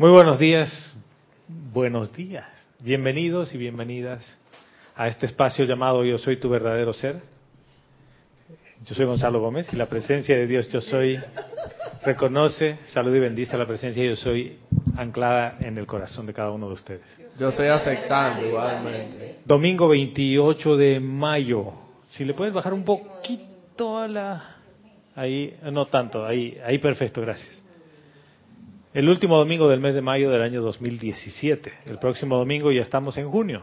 Muy buenos días, buenos días, bienvenidos y bienvenidas a este espacio llamado Yo Soy Tu Verdadero Ser. Yo soy Gonzalo Gómez y la presencia de Dios Yo Soy reconoce, salud y bendice la presencia Yo Soy anclada en el corazón de cada uno de ustedes. Yo estoy aceptando igualmente. Domingo 28 de mayo. Si le puedes bajar un poquito a la... Ahí, no tanto, ahí, ahí perfecto, gracias. El último domingo del mes de mayo del año 2017. El próximo domingo ya estamos en junio.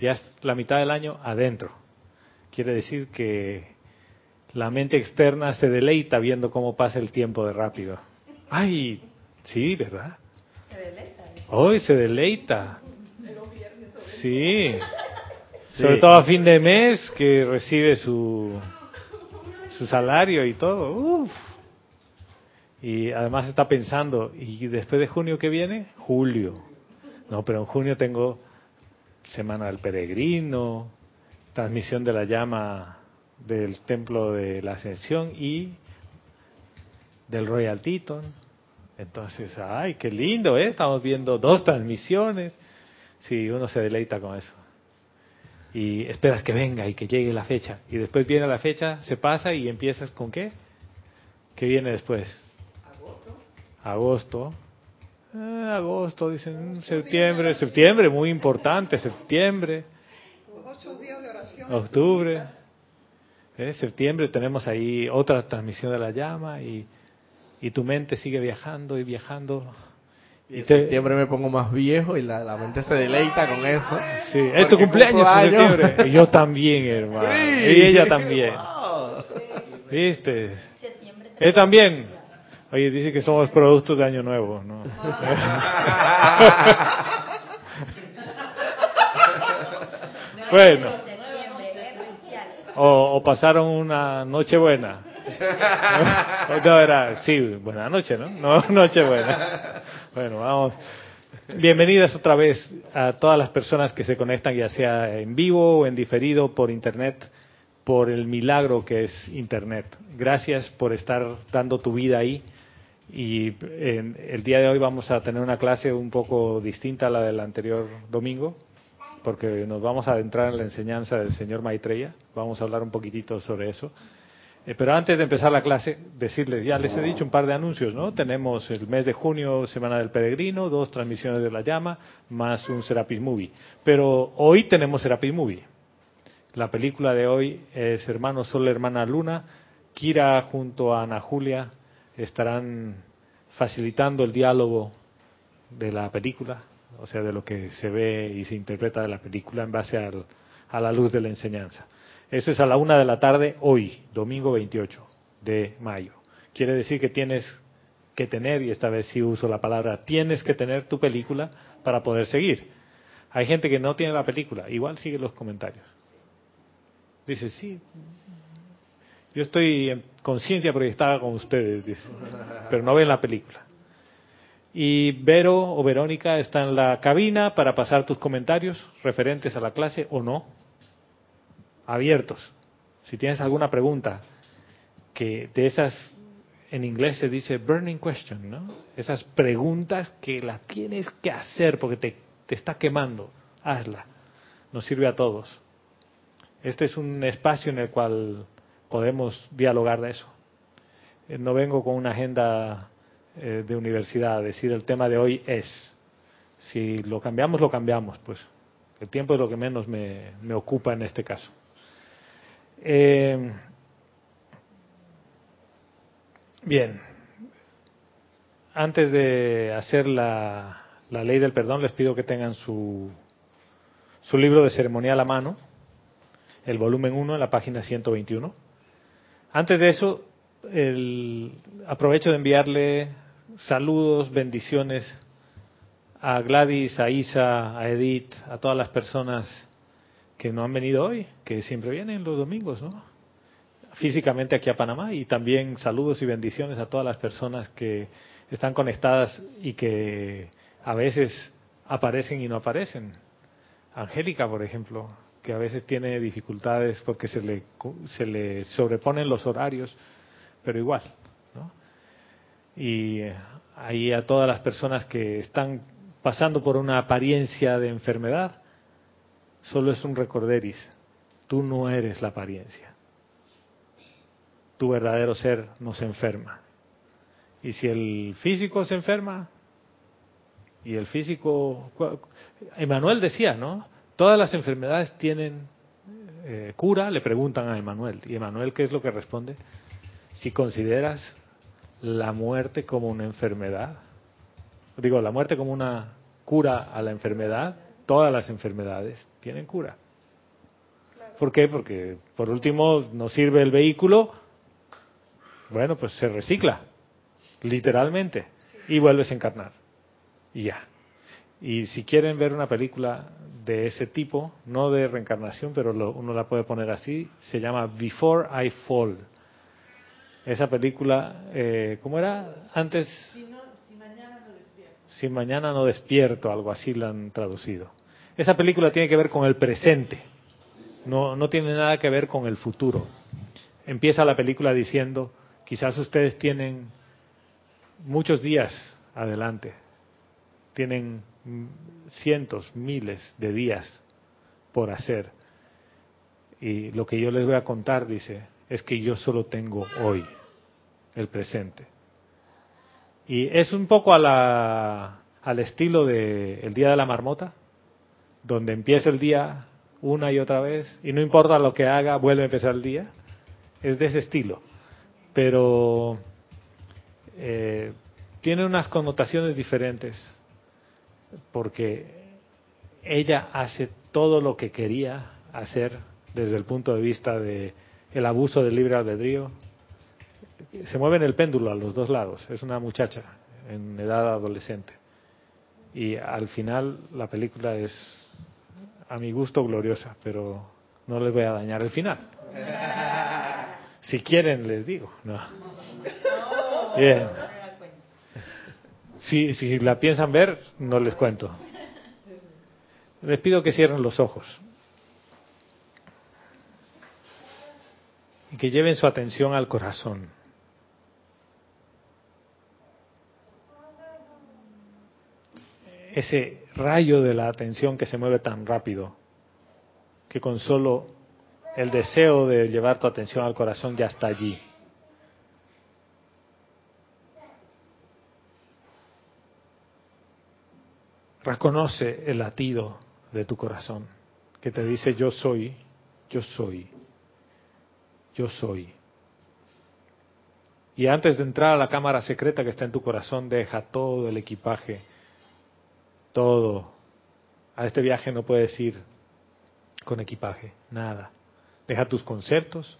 Ya es la mitad del año adentro. Quiere decir que la mente externa se deleita viendo cómo pasa el tiempo de rápido. Ay, sí, ¿verdad? Hoy se deleita. Sí. Sobre todo a fin de mes que recibe su, su salario y todo. Uf. Y además está pensando, ¿y después de junio que viene? Julio. No, pero en junio tengo Semana del Peregrino, transmisión de la llama del Templo de la Ascensión y del Royal Teton. Entonces, ay, qué lindo, ¿eh? Estamos viendo dos transmisiones. Sí, uno se deleita con eso. Y esperas que venga y que llegue la fecha. Y después viene la fecha, se pasa y empiezas con qué? ¿Qué viene después? Agosto. Eh, agosto, dicen, septiembre, septiembre, muy importante, septiembre. Octubre. Eh, septiembre tenemos ahí otra transmisión de la llama y, y tu mente sigue viajando y viajando. Y en septiembre me pongo más viejo y la, la mente se deleita con eso. Sí, es tu cumpleaños en septiembre. Y yo también, hermano. Y ella también. ¿Viste? Él también. Oye, dice que somos productos de Año Nuevo, ¿no? bueno. O, o, pasaron una noche buena. No, era, sí, buena noche, ¿no? No, noche buena. Bueno, vamos. Bienvenidas otra vez a todas las personas que se conectan, ya sea en vivo o en diferido por internet, por el milagro que es internet. Gracias por estar dando tu vida ahí y en, el día de hoy vamos a tener una clase un poco distinta a la del anterior domingo, porque nos vamos a adentrar en la enseñanza del señor Maitreya. Vamos a hablar un poquitito sobre eso. Eh, pero antes de empezar la clase, decirles, ya les he dicho un par de anuncios, ¿no? Tenemos el mes de junio, Semana del Peregrino, dos transmisiones de la llama, más un Serapis Movie. Pero hoy tenemos Serapis Movie. La película de hoy es Hermano Sol, Hermana Luna. Kira junto a Ana Julia estarán facilitando el diálogo de la película, o sea, de lo que se ve y se interpreta de la película en base al, a la luz de la enseñanza. Eso es a la una de la tarde hoy, domingo 28 de mayo. Quiere decir que tienes que tener, y esta vez sí uso la palabra, tienes que tener tu película para poder seguir. Hay gente que no tiene la película, igual sigue los comentarios. Dice, sí, yo estoy en conciencia proyectada con ustedes, pero no ven la película. Y Vero o Verónica está en la cabina para pasar tus comentarios referentes a la clase o no, abiertos. Si tienes alguna pregunta, que de esas en inglés se dice burning question, ¿no? Esas preguntas que las tienes que hacer porque te, te está quemando, hazla. Nos sirve a todos. Este es un espacio en el cual podemos dialogar de eso. Eh, no vengo con una agenda eh, de universidad, decir el tema de hoy es. Si lo cambiamos, lo cambiamos, pues. El tiempo es lo que menos me, ocupa en este caso. Eh, bien, antes de hacer la, la, ley del perdón, les pido que tengan su, su libro de ceremonial a mano, el volumen 1 en la página 121. Antes de eso, el, aprovecho de enviarle saludos, bendiciones a Gladys, a Isa, a Edith, a todas las personas que no han venido hoy, que siempre vienen los domingos, ¿no? Físicamente aquí a Panamá y también saludos y bendiciones a todas las personas que están conectadas y que a veces aparecen y no aparecen. Angélica, por ejemplo, que a veces tiene dificultades porque se le, se le sobreponen los horarios, pero igual. ¿no? Y ahí a todas las personas que están pasando por una apariencia de enfermedad, solo es un recorderis. Tú no eres la apariencia. Tu verdadero ser no se enferma. Y si el físico se enferma, y el físico... Emanuel decía, ¿no? Todas las enfermedades tienen eh, cura, le preguntan a Emanuel. ¿Y Emanuel qué es lo que responde? Si consideras la muerte como una enfermedad, digo, la muerte como una cura a la enfermedad, todas las enfermedades tienen cura. ¿Por qué? Porque por último nos sirve el vehículo, bueno, pues se recicla, literalmente, y vuelves a encarnar. Y ya. Y si quieren ver una película de ese tipo, no de reencarnación, pero uno la puede poner así, se llama Before I Fall. Esa película, eh, ¿cómo era? Antes... Si, mañana no despierto. Si mañana no despierto, algo así la han traducido. Esa película tiene que ver con el presente, no, no tiene nada que ver con el futuro. Empieza la película diciendo, quizás ustedes tienen muchos días adelante, tienen cientos, miles de días por hacer. Y lo que yo les voy a contar, dice, es que yo solo tengo hoy, el presente. Y es un poco a la, al estilo de el día de la marmota, donde empieza el día una y otra vez y no importa lo que haga, vuelve a empezar el día. Es de ese estilo. Pero eh, tiene unas connotaciones diferentes porque ella hace todo lo que quería hacer desde el punto de vista de el abuso del libre albedrío. Se mueve en el péndulo a los dos lados. Es una muchacha en edad adolescente. Y al final la película es, a mi gusto, gloriosa, pero no les voy a dañar el final. Si quieren, les digo. No. Bien. Si, si la piensan ver, no les cuento. Les pido que cierren los ojos. Y que lleven su atención al corazón. Ese rayo de la atención que se mueve tan rápido, que con solo el deseo de llevar tu atención al corazón ya está allí. Reconoce el latido de tu corazón que te dice yo soy, yo soy, yo soy. Y antes de entrar a la cámara secreta que está en tu corazón, deja todo el equipaje, todo. A este viaje no puedes ir con equipaje, nada. Deja tus conceptos,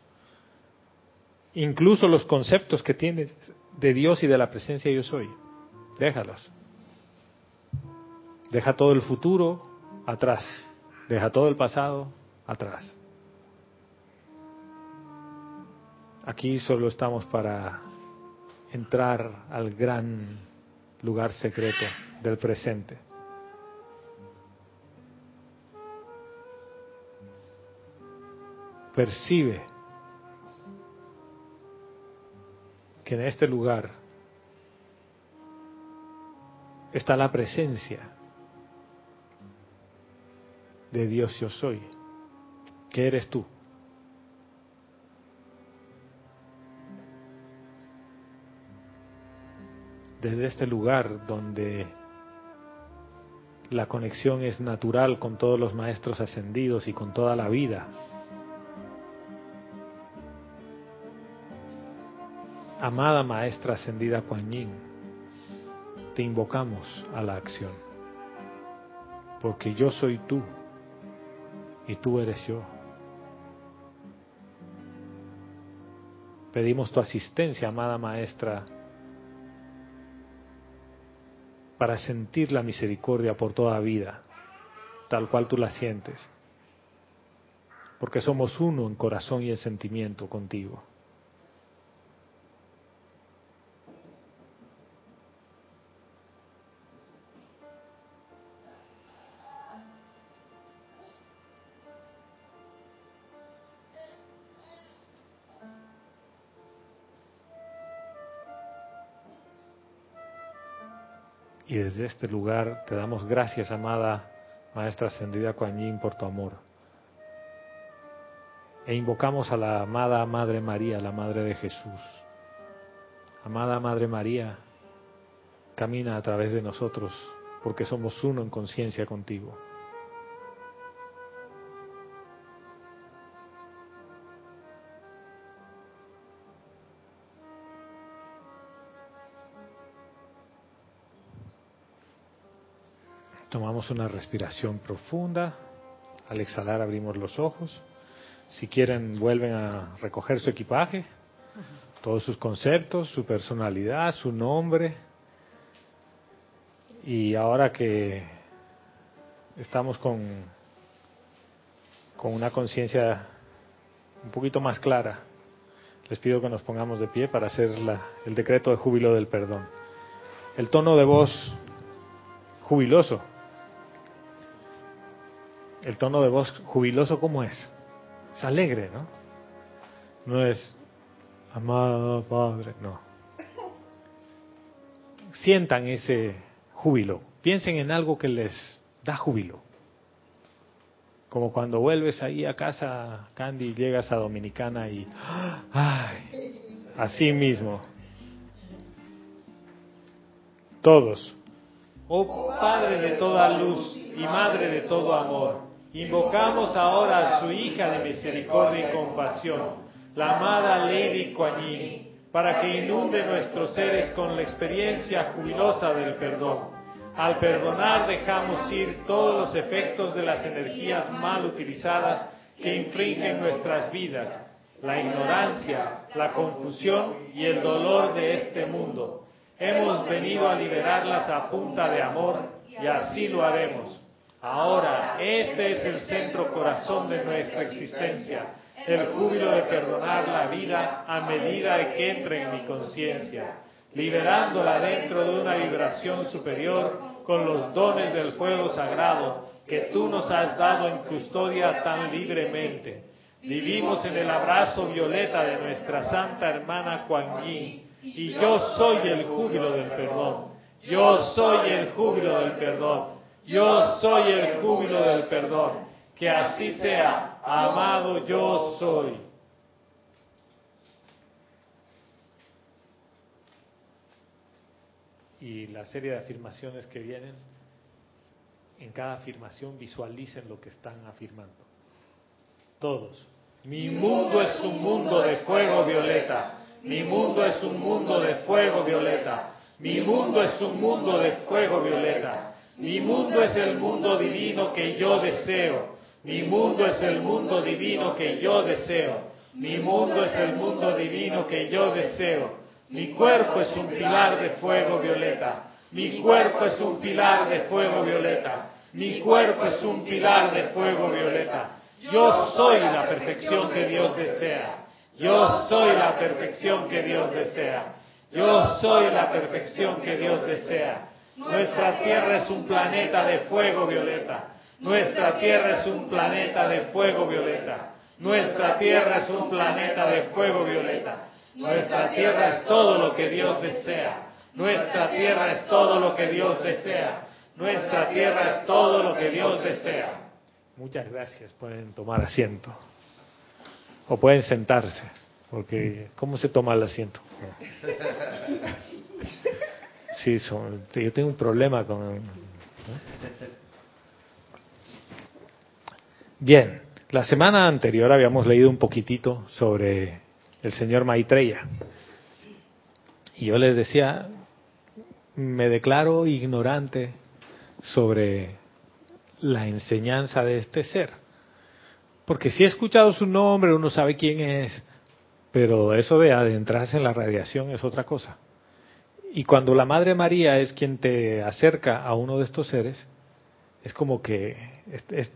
incluso los conceptos que tienes de Dios y de la presencia yo soy. Déjalos. Deja todo el futuro atrás. Deja todo el pasado atrás. Aquí solo estamos para entrar al gran lugar secreto del presente. Percibe que en este lugar está la presencia de Dios yo soy, que eres tú. Desde este lugar donde la conexión es natural con todos los maestros ascendidos y con toda la vida. Amada Maestra Ascendida Kuan Yin, te invocamos a la acción, porque yo soy tú y tú eres yo. Pedimos tu asistencia, amada Maestra, para sentir la misericordia por toda vida, tal cual tú la sientes, porque somos uno en corazón y en sentimiento contigo. Desde este lugar te damos gracias, amada Maestra Ascendida Kuan Yin, por tu amor. E invocamos a la amada Madre María, la Madre de Jesús. Amada Madre María, camina a través de nosotros, porque somos uno en conciencia contigo. Tomamos una respiración profunda. Al exhalar abrimos los ojos. Si quieren, vuelven a recoger su equipaje, todos sus conceptos, su personalidad, su nombre. Y ahora que estamos con, con una conciencia un poquito más clara, les pido que nos pongamos de pie para hacer el decreto de júbilo del perdón. El tono de voz jubiloso el tono de voz jubiloso, ¿cómo es? Es alegre, ¿no? No es, amado Padre, no. Sientan ese júbilo. Piensen en algo que les da júbilo. Como cuando vuelves ahí a casa, Candy, llegas a Dominicana y, ay, así mismo. Todos. Oh Padre de toda luz y Madre de todo amor Invocamos ahora a su hija de misericordia y compasión, la amada Lady Kuan para que inunde nuestros seres con la experiencia jubilosa del perdón. Al perdonar dejamos ir todos los efectos de las energías mal utilizadas que infringen nuestras vidas, la ignorancia, la confusión y el dolor de este mundo. Hemos venido a liberarlas a punta de amor y así lo haremos. Ahora, este es el centro corazón de nuestra existencia, el júbilo de perdonar la vida a medida que entre en mi conciencia, liberándola dentro de una vibración superior con los dones del fuego sagrado que tú nos has dado en custodia tan libremente. Vivimos en el abrazo violeta de nuestra santa hermana Kuan Yin, y yo soy el júbilo del perdón. Yo soy el júbilo del perdón. Yo soy el júbilo del perdón. Que así sea, amado yo soy. Y la serie de afirmaciones que vienen, en cada afirmación visualicen lo que están afirmando. Todos. Mi mundo es un mundo de fuego violeta. Mi mundo es un mundo de fuego violeta. Mi mundo es un mundo de fuego violeta. Mi mundo es el mundo divino que yo deseo. Mi mundo es el mundo divino que yo deseo. Mi mundo es el mundo divino que yo deseo. Mi cuerpo es un pilar de fuego violeta. Mi cuerpo es un pilar de fuego violeta. Mi cuerpo es un pilar de fuego violeta. Yo soy la perfección que Dios desea. Yo soy la perfección que Dios desea. Yo soy la perfección que Dios desea. Nuestra Tierra es un planeta de fuego violeta. Nuestra Tierra es un planeta de fuego violeta. Nuestra Tierra es un planeta de fuego violeta. Nuestra Tierra es todo lo que Dios desea. Nuestra Tierra es todo lo que Dios desea. Nuestra Tierra es todo lo que Dios desea. Muchas gracias. Pueden tomar asiento. O pueden sentarse. Porque, ¿cómo se toma el asiento? Sí, yo tengo un problema con... Bien, la semana anterior habíamos leído un poquitito sobre el señor Maitreya. Y yo les decía, me declaro ignorante sobre la enseñanza de este ser. Porque si he escuchado su nombre, uno sabe quién es, pero eso de adentrarse en la radiación es otra cosa. Y cuando la Madre María es quien te acerca a uno de estos seres, es como que es,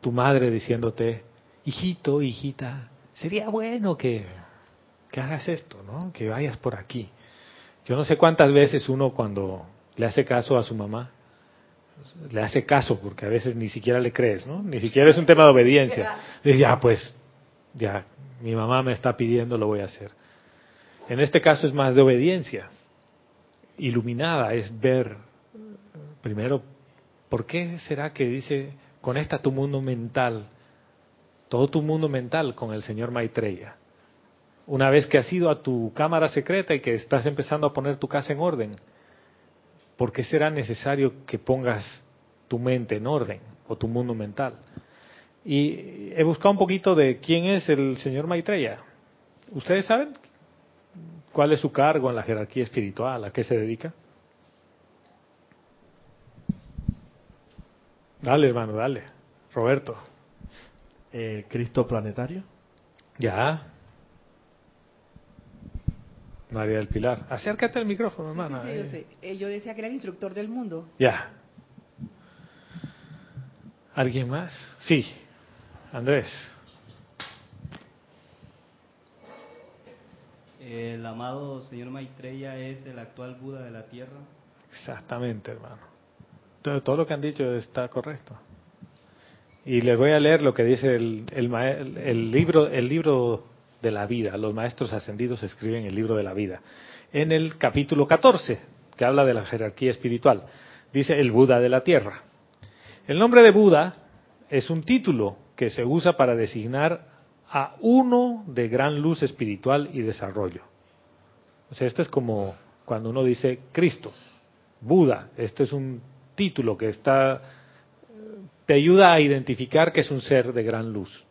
tu madre diciéndote, hijito, hijita, sería bueno que, que hagas esto, ¿no? Que vayas por aquí. Yo no sé cuántas veces uno cuando le hace caso a su mamá, le hace caso porque a veces ni siquiera le crees, ¿no? Ni siquiera es un tema de obediencia. Dice, ya, pues, ya, mi mamá me está pidiendo, lo voy a hacer. En este caso es más de obediencia iluminada, es ver primero, ¿por qué será que dice, conecta tu mundo mental, todo tu mundo mental con el señor Maitreya? Una vez que has ido a tu cámara secreta y que estás empezando a poner tu casa en orden, ¿por qué será necesario que pongas tu mente en orden o tu mundo mental? Y he buscado un poquito de quién es el señor Maitreya. ¿Ustedes saben cuál es su cargo en la jerarquía espiritual? ¿A qué se dedica? Dale, hermano, dale. Roberto. Eh, Cristo planetario. Ya. María del Pilar. Acércate al micrófono, hermana. Sí, sí, yo, sé. Eh, yo decía que era el instructor del mundo. Ya. ¿Alguien más? Sí. Andrés. El amado señor Maitreya es el actual Buda de la Tierra. Exactamente, hermano. Todo, lo que han dicho está correcto. Y les voy a leer lo que dice el, libro, el libro de la vida. Los maestros ascendidos escriben el libro de la vida. En el capítulo 14, que habla de la jerarquía espiritual, dice el Buda de la Tierra. El nombre de Buda es un título que se usa para designar a uno de gran luz espiritual y desarrollo. O sea, esto es como cuando uno dice Cristo, Buda, esto es un título que está te ayuda a identificar que es un ser de gran luz.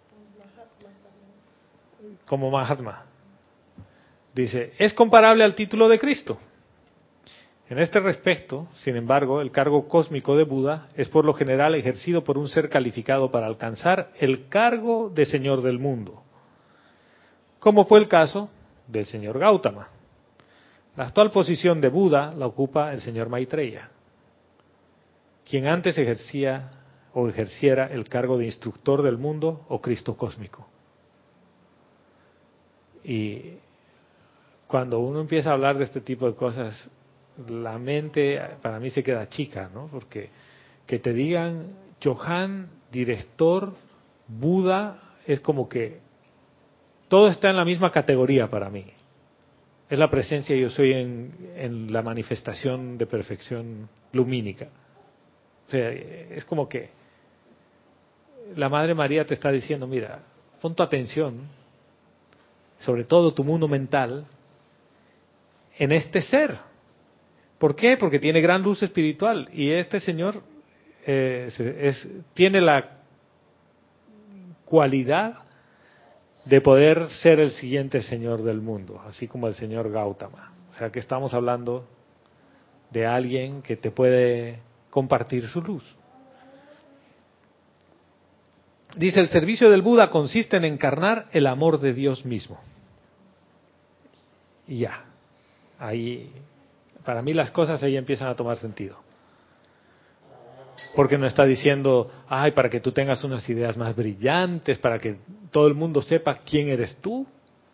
Como Mahatma. Dice, es comparable al título de Cristo. En este respecto, sin embargo, el cargo cósmico de Buda es por lo general ejercido por un ser calificado para alcanzar el cargo de Señor del mundo, como fue el caso del señor Gautama. La actual posición de Buda la ocupa el señor Maitreya, quien antes ejercía o ejerciera el cargo de instructor del mundo o Cristo cósmico. Y cuando uno empieza a hablar de este tipo de cosas, la mente para mí se queda chica, ¿no? Porque que te digan Johan, director, Buda, es como que todo está en la misma categoría para mí. Es la presencia, yo soy en, en la manifestación de perfección lumínica. O sea, es como que la Madre María te está diciendo, mira, pon tu atención, sobre todo tu mundo mental, en este ser. ¿Por qué? Porque tiene gran luz espiritual y este Señor eh, tiene la cualidad de poder ser el siguiente Señor del mundo, así como el Señor Gautama. O sea que estamos hablando de alguien que te puede compartir su luz. Dice, el servicio del Buda consiste en encarnar el amor de Dios mismo. Y ya, ahí, para mí las cosas ahí empiezan a tomar sentido. Porque no está diciendo, ay, para que tú tengas unas ideas más brillantes, para que todo el mundo sepa quién eres tú.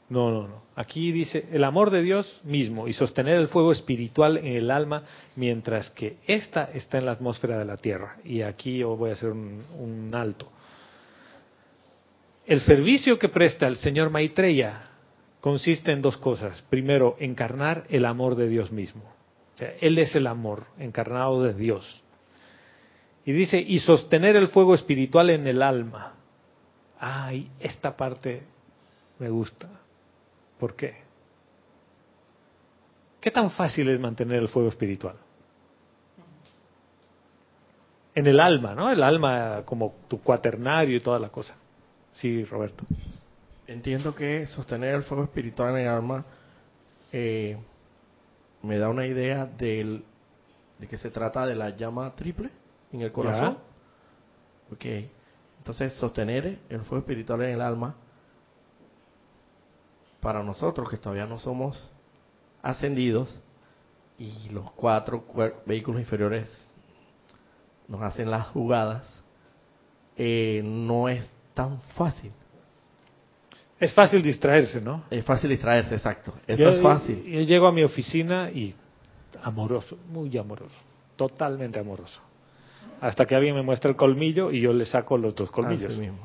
No, no, no. Aquí dice el amor de Dios mismo y sostener el fuego espiritual en el alma mientras que ésta está en la atmósfera de la tierra. Y aquí yo voy a hacer un, un alto. El servicio que presta el señor Maitreya consiste en dos cosas. Primero, encarnar el amor de Dios mismo. Él es el amor encarnado de Dios. Y dice, y sostener el fuego espiritual en el alma. Ay, esta parte me gusta. ¿Por qué? ¿Qué tan fácil es mantener el fuego espiritual? En el alma, ¿no? El alma como tu cuaternario y toda la cosa. Sí, Roberto. Entiendo que sostener el fuego espiritual en el alma eh, me da una idea del, de que se trata de la llama triple en el corazón. Ok. Entonces, sostener el fuego espiritual en el alma, para nosotros que todavía no somos ascendidos y los cuatro vehículos inferiores nos hacen las jugadas, eh, no es tan fácil. Es fácil distraerse, ¿no? Es fácil distraerse, exacto. Eso es fácil. Yo, llego a mi oficina y amoroso, muy amoroso, totalmente amoroso. Hasta que alguien me muestra el colmillo y yo le saco los dos colmillos. mismo.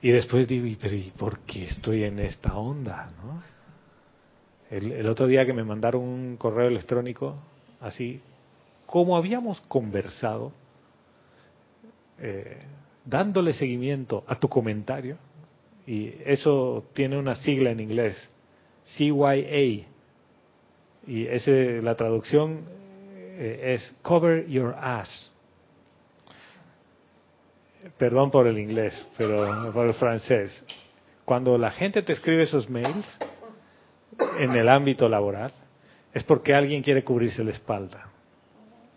Y después digo, pero ¿y por qué estoy en esta onda? ¿no? El, el otro día que me mandaron un correo electrónico así, como habíamos conversado, eh, dándole seguimiento a tu comentario, y eso tiene una sigla en inglés, CYA, y ese, la traducción eh, es Cover Your Ass. Perdón por el inglés, pero por el francés. Cuando la gente te escribe esos mails en el ámbito laboral, es porque alguien quiere cubrirse la espalda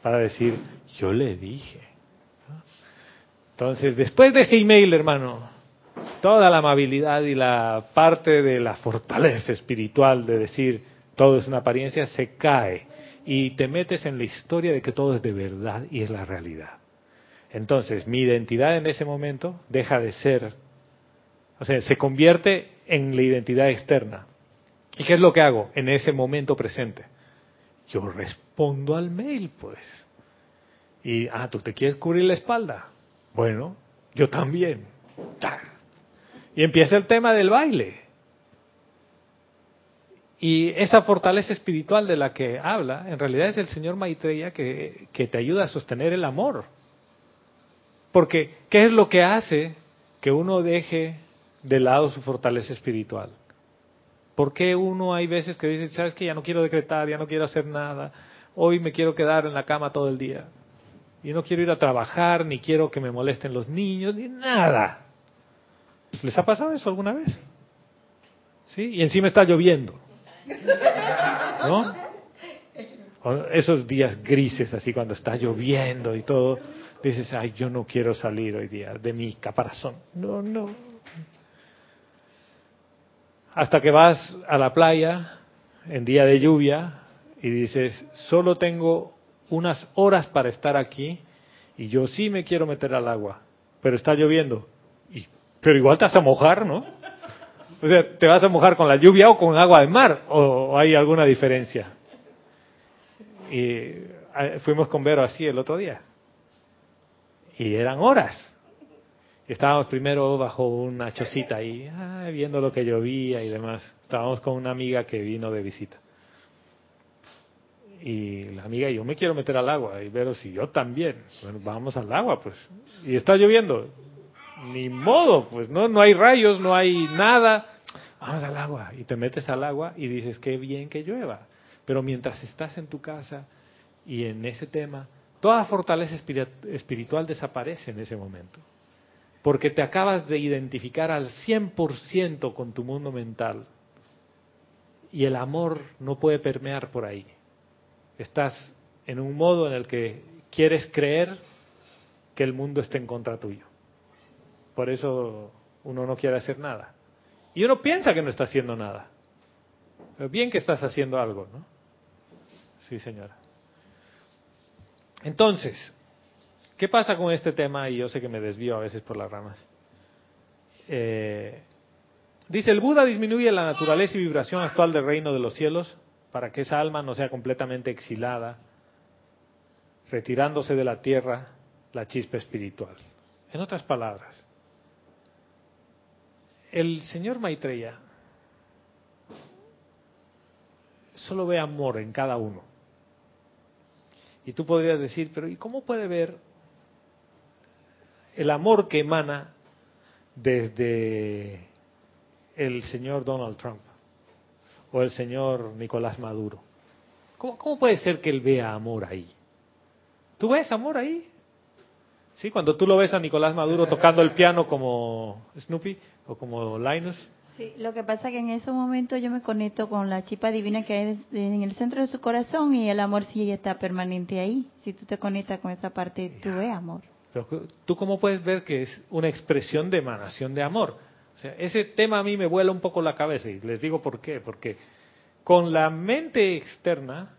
para decir, yo le dije. Entonces, después de ese email, hermano, toda la amabilidad y la parte de la fortaleza espiritual de decir todo es una apariencia se cae y te metes en la historia de que todo es de verdad y es la realidad. Entonces, mi identidad en ese momento deja de ser, o sea, se convierte en la identidad externa. ¿Y qué es lo que hago en ese momento presente? Yo respondo al mail, pues. Y, ah, tú te quieres cubrir la espalda. Bueno, yo también. Y empieza el tema del baile. Y esa fortaleza espiritual de la que habla, en realidad es el Señor Maitreya que, que te ayuda a sostener el amor. Porque, ¿qué es lo que hace que uno deje de lado su fortaleza espiritual? ¿Por qué uno hay veces que dice, sabes que ya no quiero decretar, ya no quiero hacer nada, hoy me quiero quedar en la cama todo el día? Y no quiero ir a trabajar, ni quiero que me molesten los niños, ni nada. ¿Les ha pasado eso alguna vez? ¿Sí? Y encima está lloviendo. ¿No? esos días grises, así cuando está lloviendo y todo, dices, ay, yo no quiero salir hoy día de mi caparazón. No, no. Hasta que vas a la playa en día de lluvia y dices, solo tengo unas horas para estar aquí y yo sí me quiero meter al agua, pero está lloviendo. Y pero igual te vas a mojar, ¿no? O sea, ¿te vas a mojar con la lluvia o con agua de mar? ¿O hay alguna diferencia? Y eh, fuimos con Vero así el otro día. Y eran horas. Estábamos primero bajo una chocita ahí, viendo lo que llovía y demás. Estábamos con una amiga que vino de visita. Y la amiga, yo me quiero meter al agua. Y Vero, si yo también. Bueno, vamos al agua, pues. Y está lloviendo ni modo, pues no, no hay rayos, no hay nada. Vamos al agua y te metes al agua y dices, qué bien que llueva. Pero mientras estás en tu casa y en ese tema, toda fortaleza espiritual desaparece en ese momento. Porque te acabas de identificar al 100% con tu mundo mental. Y el amor no puede permear por ahí. Estás en un modo en el que quieres creer que el mundo está en contra tuyo. Por eso uno no quiere hacer nada. Y uno piensa que no está haciendo nada. Pero bien que estás haciendo algo, ¿no? Sí, señora. Entonces, ¿qué pasa con este tema? Y yo sé que me desvío a veces por las ramas. Eh, dice, el Buda disminuye la naturaleza y vibración actual del reino de los cielos para que esa alma no sea completamente exilada, retirándose de la tierra la chispa espiritual. En otras palabras, el señor Maitreya solo ve amor en cada uno. Y tú podrías decir, pero ¿y cómo puede ver el amor que emana desde el señor Donald Trump o el señor Nicolás Maduro? ¿Cómo, cómo puede ser que él vea amor ahí? ¿Tú ves amor ahí? ¿Sí? Cuando tú lo ves a Nicolás Maduro tocando el piano como Snoopy o como Linus. Sí, lo que pasa es que en ese momento yo me conecto con la chipa divina que hay en el centro de su corazón y el amor sí está permanente ahí. Si tú te conectas con esa parte, tú ves amor. Pero tú cómo puedes ver que es una expresión de emanación de amor. O sea, ese tema a mí me vuela un poco la cabeza y les digo por qué. Porque con la mente externa,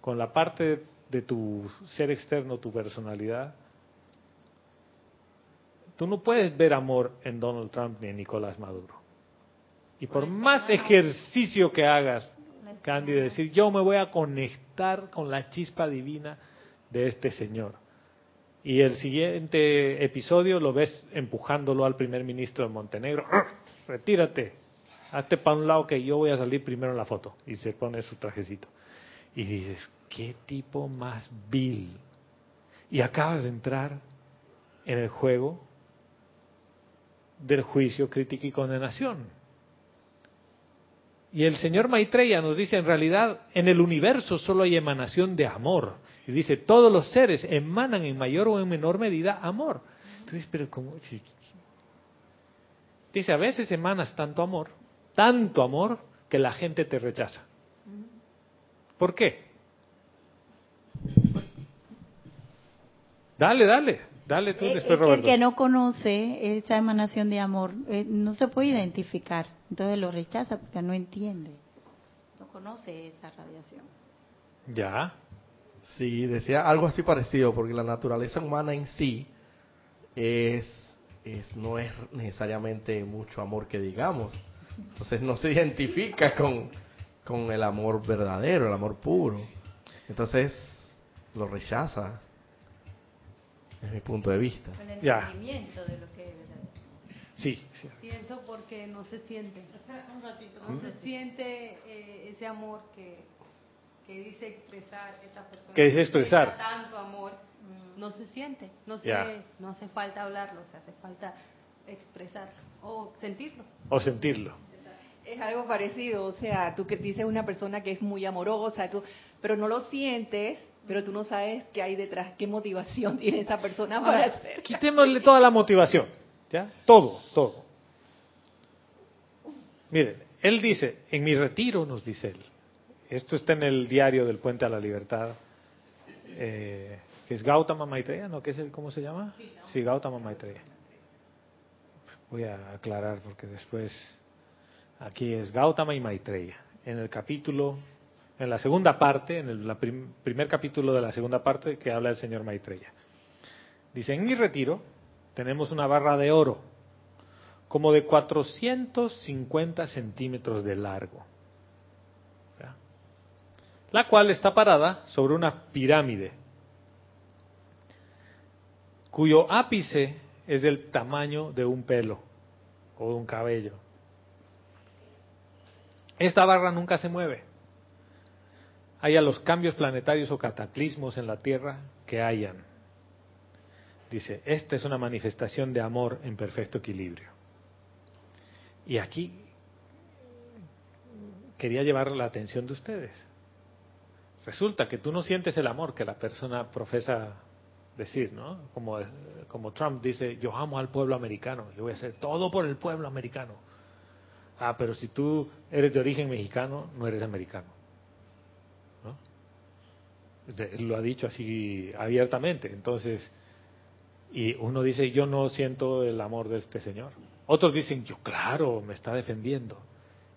con la parte de tu ser externo, tu personalidad, Tú no puedes ver amor en Donald Trump ni en Nicolás Maduro. Y por más ejercicio que hagas, Candy, de decir, yo me voy a conectar con la chispa divina de este señor. Y el siguiente episodio lo ves empujándolo al primer ministro de Montenegro. Retírate, hazte para un lado que yo voy a salir primero en la foto. Y se pone su trajecito. Y dices, qué tipo más vil. Y acabas de entrar en el juego del juicio, crítica y condenación. Y el señor Maitreya nos dice, en realidad, en el universo solo hay emanación de amor. Y dice, todos los seres emanan en mayor o en menor medida amor. Entonces, pero como... Dice, a veces emanas tanto amor, tanto amor, que la gente te rechaza. ¿Por qué? Dale, dale, dale tú Eh, después, es que Roberto. el que no conoce esa emanación de amor eh, no se puede identificar, entonces lo rechaza porque no entiende, no conoce esa radiación. Ya, Sí, decía algo así parecido, porque la naturaleza humana en sí es, es no es necesariamente mucho amor que digamos. Entonces no se identifica con, con el amor verdadero, el amor puro. Entonces lo rechaza, es mi punto de vista. Con el Ya. entendimiento de lo que es verdadero. sí, sí. Pienso porque no se siente. No se siente eh, ese amor que, que dice expresar esa persona. Que dice expresar. expresa tanto amor. No se siente. No, se, no hace falta hablarlo, se hace falta expresarlo o sentirlo. O sentirlo. Es algo parecido, o sea, tú que dices una persona que es muy amorosa, tú, pero no lo sientes, pero tú no sabes qué hay detrás, qué motivación tiene esa persona para hacer. quitémosle toda la motivación, ¿ya? Todo, todo. Miren, él dice, en mi retiro, nos dice él, esto está en el diario del Puente a la Libertad, eh, que es Gautama Maitreya, ¿no? ¿Qué es el, ¿Cómo se llama? Sí, Gautama Maitreya. Voy a aclarar porque después, aquí es Gautama y Maitreya, en el capítulo, en la segunda parte, en el primer capítulo de la segunda parte que habla el señor Maitreya. Dice, en mi retiro tenemos una barra de oro, como de 450 centímetros de largo, la cual está parada sobre una pirámide, cuyo ápice es del tamaño de un pelo o de un cabello. Esta barra nunca se mueve. Haya los cambios planetarios o cataclismos en la Tierra que hayan. Dice, esta es una manifestación de amor en perfecto equilibrio. Y aquí quería llevar la atención de ustedes. Resulta que tú no sientes el amor que la persona profesa decir, ¿no? Como, como Trump dice, yo amo al pueblo americano, yo voy a hacer todo por el pueblo americano. Ah, pero si tú eres de origen mexicano, no eres americano. ¿no? Lo ha dicho así abiertamente. Entonces, y uno dice, yo no siento el amor de este señor. Otros dicen, yo claro, me está defendiendo.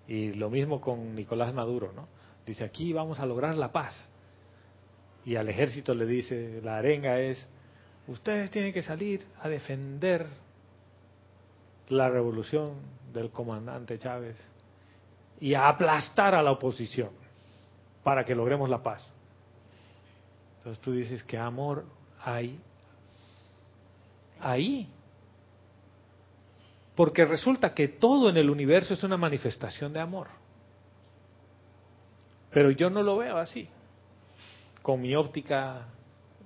Y lo mismo con Nicolás Maduro, ¿no? Dice, aquí vamos a lograr la paz. Y al ejército le dice, la arenga es, ustedes tienen que salir a defender la revolución del comandante Chávez y a aplastar a la oposición para que logremos la paz. Entonces tú dices que amor hay ahí. Porque resulta que todo en el universo es una manifestación de amor. Pero yo no lo veo así. Con mi óptica,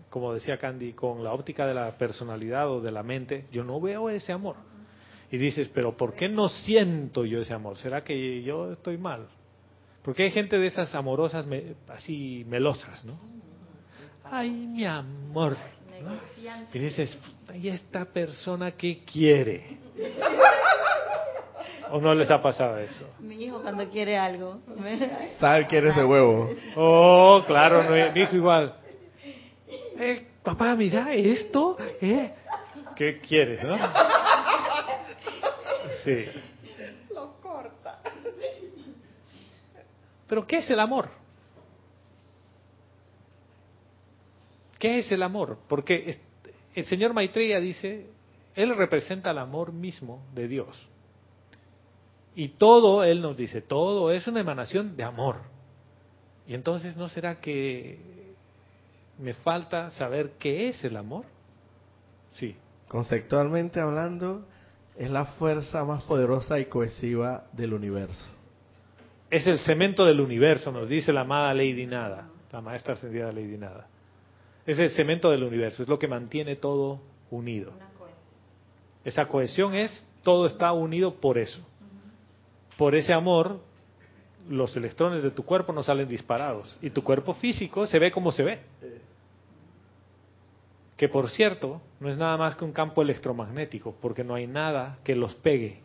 como decía Candy, con la óptica de la personalidad o de la mente, yo no veo ese amor. Y dices, pero ¿por qué no siento yo ese amor? ¿Será que yo estoy mal? Porque hay gente de esas amorosas me- así melosas, ¿no? Ay, mi amor. ¿no? Y dices, ¿y esta persona qué quiere? ¿O no les ha pasado eso? Mi hijo cuando quiere algo. me- ¿Sabe quién es ese huevo? Oh, claro, no, mi hijo igual. Eh, papá, mira esto, ¿eh? ¿Qué quieres, no? Sí. Lo corta. Pero ¿qué es el amor? ¿Qué es el amor? Porque el señor Maitreya dice, él representa el amor mismo de Dios. Y todo, él nos dice, todo es una emanación de amor. Y entonces, ¿no será que me falta saber qué es el amor? Sí. Conceptualmente hablando, es la fuerza más poderosa y cohesiva del universo. Es el cemento del universo, nos dice la amada Lady Nada. la maestra ascendida Lady Nada. Es el cemento del universo, es lo que mantiene todo unido. Esa cohesión es, todo está unido por eso. Por ese amor, los electrones de tu cuerpo no salen disparados y tu cuerpo físico se ve como se ve. Que por cierto, no es nada más que un campo electromagnético, porque no hay nada que los pegue.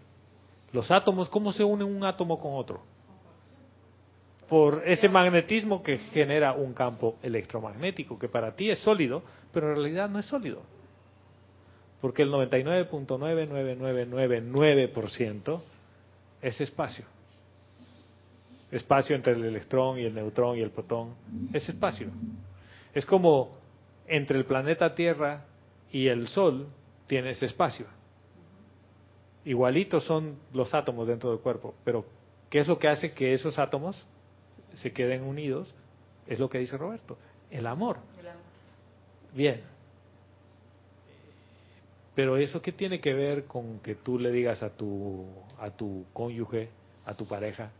Los átomos, ¿cómo se une un átomo con otro? Por ese magnetismo que genera un campo electromagnético, que para ti es sólido, pero en realidad no es sólido. Porque el 99.99999% es espacio. Espacio entre el electrón y el neutrón y el protón. Es espacio. Es como entre el planeta Tierra y el Sol tienes espacio. Igualitos son los átomos dentro del cuerpo, pero ¿qué es lo que hace que esos átomos se queden unidos? Es lo que dice Roberto, el amor. Bien. Pero eso qué tiene que ver con que tú le digas a tu a tu cónyuge, a tu pareja,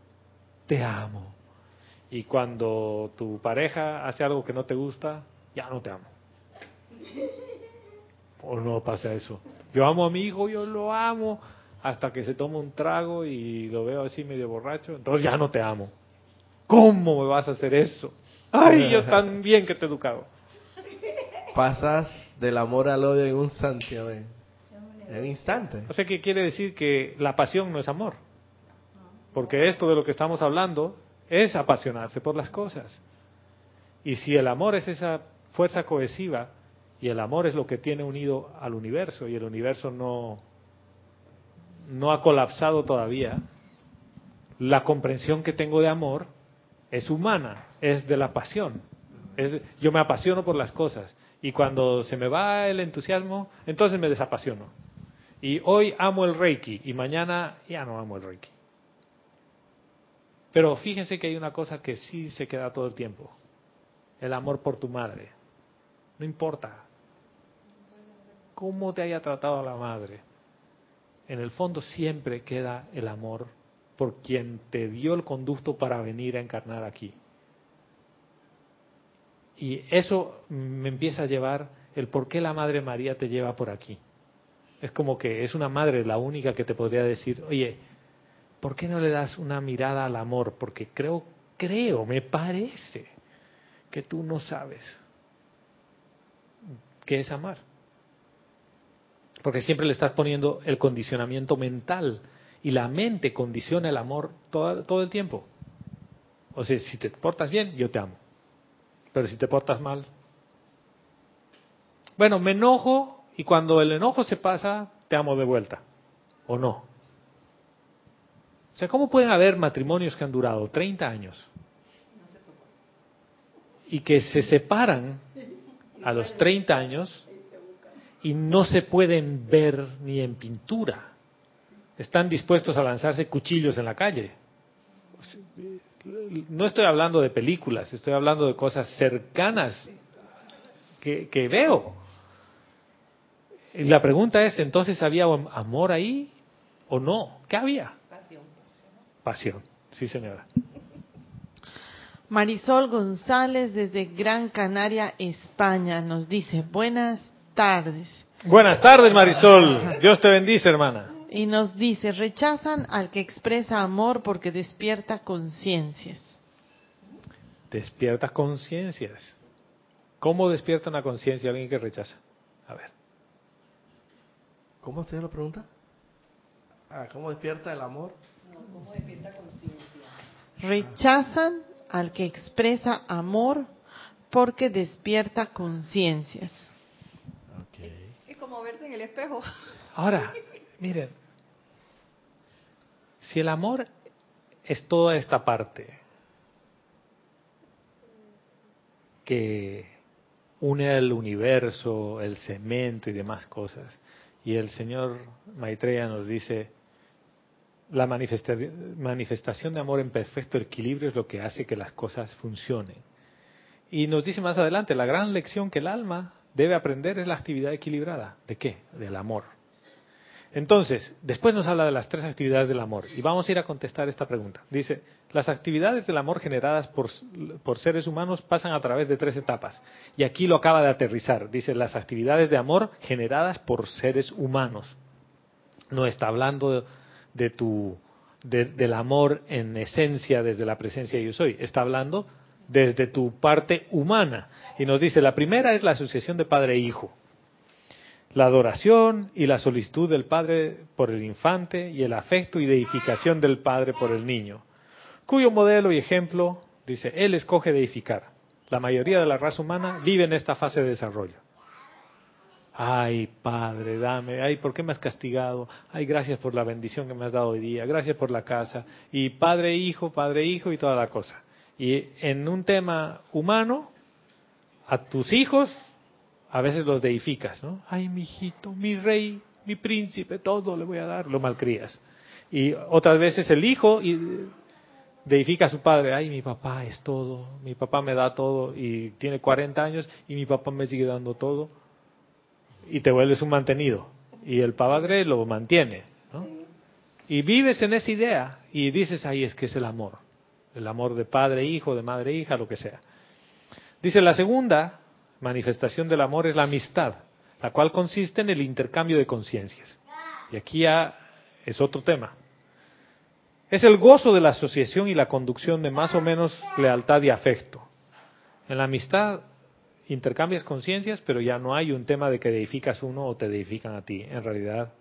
te amo. Y cuando tu pareja hace algo que no te gusta, ya no te amo. O no pasa eso. Yo amo a mi hijo, yo lo amo, hasta que se toma un trago y lo veo así medio borracho, entonces ya no te amo. ¿Cómo me vas a hacer eso? Ay, yo tan bien que te he educado. Pasas del amor al odio en un santiamén. En un instante. O sea, que quiere decir que la pasión no es amor. Porque esto de lo que estamos hablando es apasionarse por las cosas. Y si el amor es esa fuerza cohesiva, y el amor es lo que tiene unido al universo, y el universo no, no ha colapsado todavía, la comprensión que tengo de amor es humana, es de la pasión. Yo me apasiono por las cosas y cuando se me va el entusiasmo, entonces me desapasiono. Y hoy amo el Reiki y mañana ya no amo el Reiki. Pero fíjense que hay una cosa que sí se queda todo el tiempo. El amor por tu madre. No importa cómo te haya tratado la madre. En el fondo siempre queda el amor por quien te dio el conducto para venir a encarnar aquí. Y eso me empieza a llevar el por qué la Madre María te lleva por aquí. Es como que es una madre la única que te podría decir, oye, ¿por qué no le das una mirada al amor? Porque creo, creo, me parece que tú no sabes qué es amar. Porque siempre le estás poniendo el condicionamiento mental y la mente condiciona el amor todo, todo el tiempo. O sea, si te portas bien, yo te amo. Pero si te portas mal, bueno, me enojo y cuando el enojo se pasa, te amo de vuelta. ¿O no? O sea, ¿cómo pueden haber matrimonios que han durado 30 años y que se separan a los 30 años y no se pueden ver ni en pintura? Están dispuestos a lanzarse cuchillos en la calle. No estoy hablando de películas, estoy hablando de cosas cercanas que, que veo. Y la pregunta es, entonces, ¿había amor ahí o no? ¿Qué había? Pasión. Pasión, sí señora. Marisol González desde Gran Canaria, España, nos dice, buenas tardes. Buenas tardes Marisol, Dios te bendice hermana. Y nos dice, rechazan al que expresa amor porque despierta conciencias. Despierta conciencias. ¿Cómo despierta una conciencia alguien que rechaza? A ver. ¿Cómo sería la pregunta? Ah, ¿Cómo despierta el amor? ¿Cómo despierta conciencia? Rechazan al que expresa amor porque despierta conciencias. Como en el espejo. Ahora, miren, si el amor es toda esta parte que une al universo, el cemento y demás cosas, y el señor Maitreya nos dice, la manifestación de amor en perfecto equilibrio es lo que hace que las cosas funcionen. Y nos dice más adelante, la gran lección que el alma debe aprender es la actividad equilibrada. ¿De qué? Del amor. Entonces, después nos habla de las tres actividades del amor y vamos a ir a contestar esta pregunta. Dice, las actividades del amor generadas por, por, seres humanos pasan a través de tres etapas. Y aquí lo acaba de aterrizar. Dice, las actividades de amor generadas por seres humanos. No está hablando de, tu, del amor en esencia desde la presencia de yo soy. Está hablando desde tu parte humana. Y nos dice, la primera es la asociación de padre e hijo la adoración y la solicitud del padre por el infante y el afecto y deificación del padre por el niño, cuyo modelo y ejemplo, dice, él escoge deificar. La mayoría de la raza humana vive en esta fase de desarrollo. Ay, Padre, dame, ay, ¿por qué me has castigado? Ay, gracias por la bendición que me has dado hoy día, gracias por la casa. Y Padre, Hijo, Padre, Hijo y toda la cosa. Y en un tema humano, a tus hijos a veces los deificas, ¿no? Ay, mi hijito, mi rey, mi príncipe, todo le voy a dar, lo malcrías. Y otras veces el hijo deifica a su padre, ay, mi papá es todo, mi papá me da todo y tiene 40 años y mi papá me sigue dando todo. Y te vuelves un mantenido y el padre lo mantiene, ¿no? Y vives en esa idea y dices, ahí es que es el amor, el amor de padre, hijo, de madre, hija, lo que sea. Dice la segunda, manifestación del amor es la amistad, la cual consiste en el intercambio de conciencias. Y aquí ya es otro tema. Es el gozo de la asociación y la conducción de más o menos lealtad y afecto. En la amistad intercambias conciencias, pero ya no hay un tema de que edificas uno o te edifican a ti. En realidad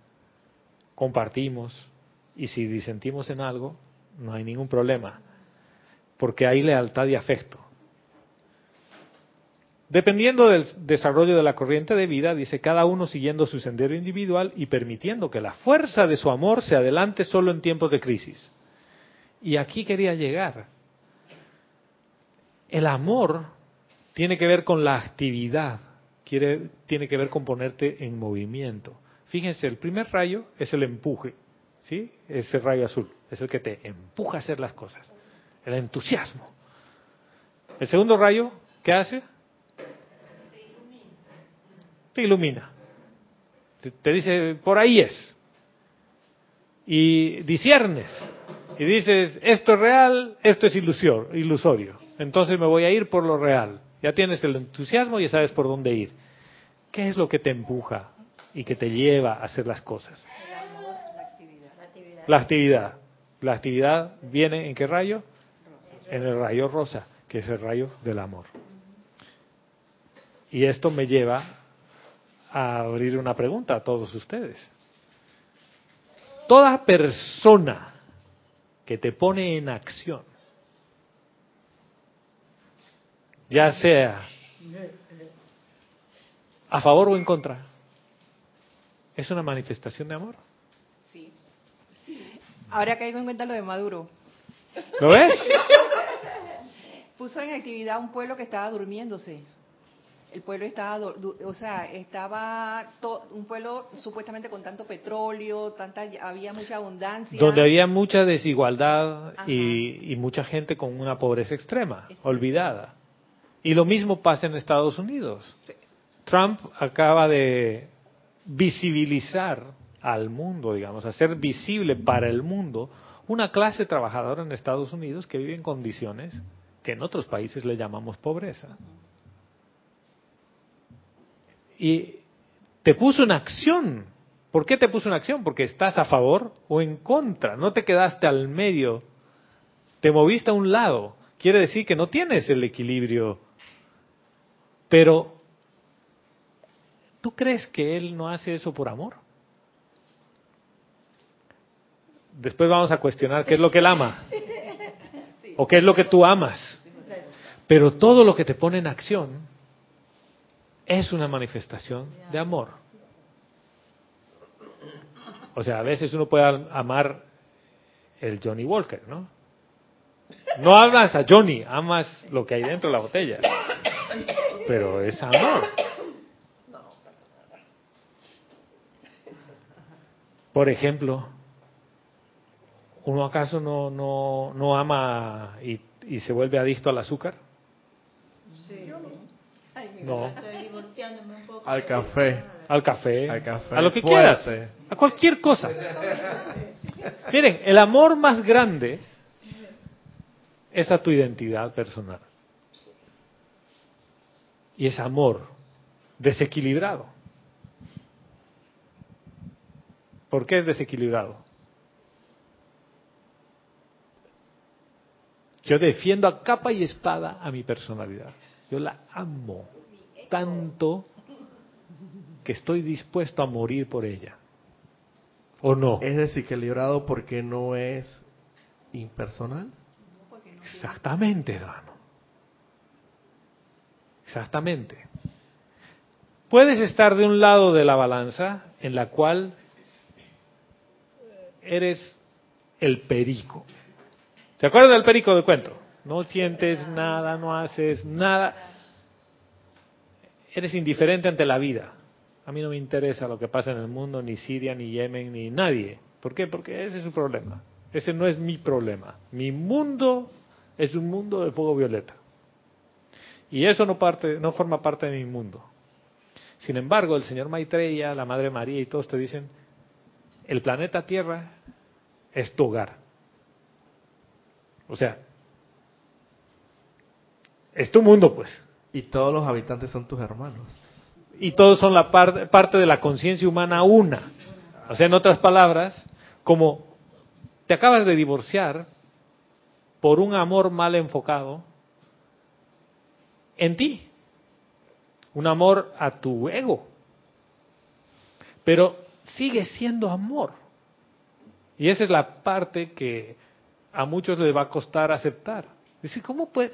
compartimos y si disentimos en algo, no hay ningún problema, porque hay lealtad y afecto. Dependiendo del desarrollo de la corriente de vida, dice cada uno siguiendo su sendero individual y permitiendo que la fuerza de su amor se adelante solo en tiempos de crisis. Y aquí quería llegar. El amor tiene que ver con la actividad, tiene que ver con ponerte en movimiento. Fíjense, el primer rayo es el empuje, ¿sí? Ese rayo azul, es el que te empuja a hacer las cosas, el entusiasmo. El segundo rayo, ¿qué hace? te ilumina. Te, dice, por ahí es. Y disiernes. Y dices, esto es real, esto es ilusión, ilusorio. Entonces me voy a ir por lo real. Ya tienes el entusiasmo y ya sabes por dónde ir. ¿Qué es lo que te empuja y que te lleva a hacer las cosas? La actividad. La actividad viene en qué rayo? En el rayo rosa, que es el rayo del amor. Y esto me lleva a abrir una pregunta a todos ustedes. Toda persona que te pone en acción, ya sea a favor o en contra, ¿es una manifestación de amor? Sí. Ahora caigo en cuenta lo de Maduro. ¿Lo ves? Puso en actividad un pueblo que estaba durmiéndose el pueblo estaba, o sea, estaba un pueblo supuestamente con tanto petróleo, tanta, había mucha abundancia. Donde había mucha desigualdad y, mucha gente con una pobreza extrema, olvidada. Y lo mismo pasa en Estados Unidos. Trump acaba de visibilizar al mundo, digamos, hacer visible para el mundo una clase trabajadora en Estados Unidos que vive en condiciones que en otros países le llamamos pobreza y te puso en acción. ¿Por qué te puso en acción? Porque estás a favor o en contra. No te quedaste al medio. Te moviste a un lado. Quiere decir que no tienes el equilibrio. Pero, ¿tú crees que él no hace eso por amor? Después vamos a cuestionar qué es lo que él ama. O qué es lo que tú amas. Pero todo lo que te pone en acción es una manifestación de amor. O sea, a veces uno puede amar el Johnny Walker, ¿no? No amas a Johnny, amas lo que hay dentro de la botella. Pero es amor. Por ejemplo, ¿uno acaso no, no, no ama y, y se vuelve adicto al azúcar? No. Al café. al café, Al café, a lo que fuerte. quieras, a cualquier cosa. Miren, el amor más grande es a tu identidad personal. Y es amor desequilibrado. ¿Por qué es desequilibrado? Yo defiendo a capa y espada a mi personalidad. Yo la amo tanto que estoy dispuesto a morir por ella. ¿O no? Es desequilibrado porque no es impersonal. Exactamente, hermano. Exactamente. Puedes estar de un lado de la balanza en la cual eres el perico. ¿Se acuerdan del perico del cuento? No sientes nada, no haces nada. Eres indiferente ante la vida. A mí no me interesa lo que pasa en el mundo, ni Siria, ni Yemen, ni nadie. ¿Por qué? Porque ese es su problema. Ese no es mi problema. Mi mundo es un mundo de fuego violeta. Y eso no, parte, no forma parte de mi mundo. Sin embargo, el señor Maitreya, la Madre María y todos te dicen, el planeta Tierra es tu hogar. O sea, es tu mundo, pues. Y todos los habitantes son tus hermanos. Y todos son la par- parte de la conciencia humana una. O sea, en otras palabras, como te acabas de divorciar por un amor mal enfocado en ti, un amor a tu ego, pero sigue siendo amor. Y esa es la parte que a muchos les va a costar aceptar. Dice, ¿cómo puede?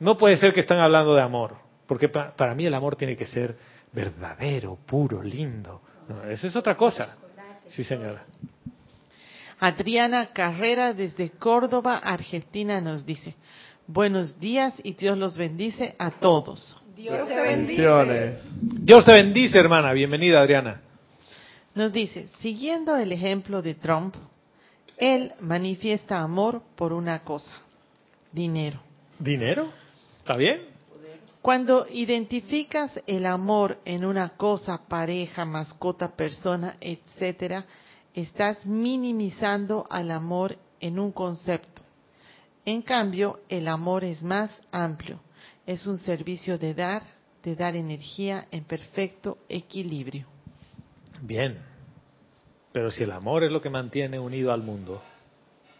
No puede ser que están hablando de amor, porque pa- para mí el amor tiene que ser verdadero, puro, lindo. No, eso es otra cosa. Sí, señora. Adriana Carrera desde Córdoba, Argentina nos dice, buenos días y Dios los bendice a todos. Dios te bendice. Dios te bendice, hermana. Bienvenida, Adriana. Nos dice, siguiendo el ejemplo de Trump, él manifiesta amor por una cosa, dinero. ¿Dinero? ¿Está bien? Cuando identificas el amor en una cosa, pareja, mascota, persona, etcétera, estás minimizando al amor en un concepto. En cambio, el amor es más amplio. Es un servicio de dar, de dar energía en perfecto equilibrio. Bien. Pero si el amor es lo que mantiene unido al mundo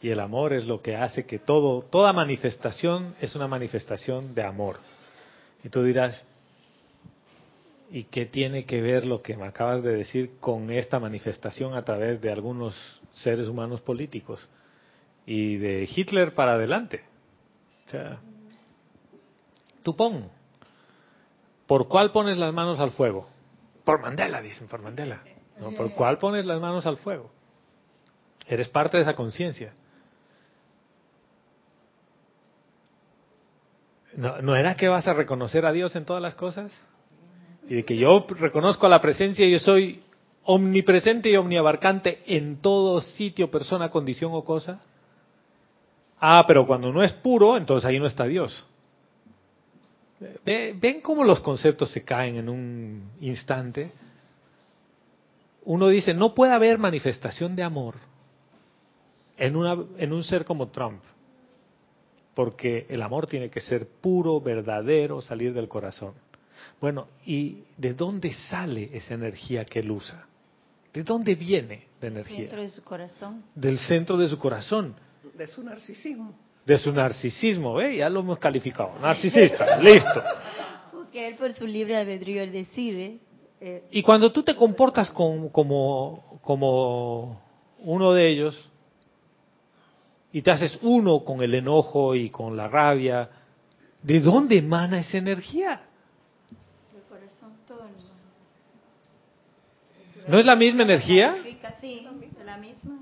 y el amor es lo que hace que todo, toda manifestación es una manifestación de amor. Y tú dirás, ¿y qué tiene que ver lo que me acabas de decir con esta manifestación a través de algunos seres humanos políticos? Y de Hitler para adelante. O sea, tú pon. ¿Por cuál pones las manos al fuego? Por Mandela, dicen, por Mandela. No, ¿Por cuál pones las manos al fuego? Eres parte de esa conciencia. ¿No, ¿No era que vas a reconocer a Dios en todas las cosas? Y de que yo reconozco la presencia y yo soy omnipresente y omniabarcante en todo sitio, persona, condición o cosa. Ah, pero cuando no es puro, entonces ahí no está Dios. Ve- ¿Ven cómo los conceptos se caen en un instante? Uno dice, no puede haber manifestación de amor en, una, en un ser como Trump, porque el amor tiene que ser puro, verdadero, salir del corazón. Bueno, ¿y de dónde sale esa energía que él usa? ¿De dónde viene la energía? Dentro de su corazón. Del centro de su corazón, de su narcisismo. De su narcisismo. ¿eh? Ya lo hemos calificado. Narcisista, listo. Porque él por su libre albedrío él decide. eh, Y cuando tú te comportas con- como, como uno de ellos y te haces uno con el enojo y con la rabia, ¿de dónde emana esa energía? del corazón todo el mundo. ¿No es la misma energía? Sí, la misma.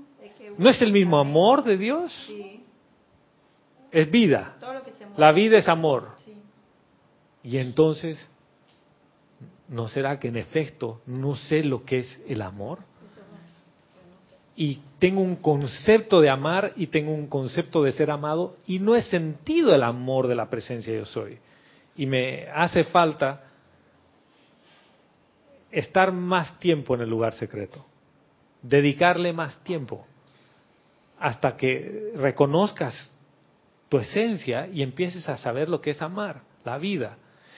¿No es el mismo amor de Dios? Sí, Es vida. todo lo que se mueve. La vida es amor. Sí. Y entonces, ¿no será que en efecto no sé lo que es el amor? Y tengo un concepto de amar y tengo un concepto de ser amado y no he sentido el amor de la presencia yo soy. Y me hace falta estar más tiempo en el lugar secreto, dedicarle más tiempo, hasta que reconozcas tu esencia y empieces a saber lo que es amar la vida.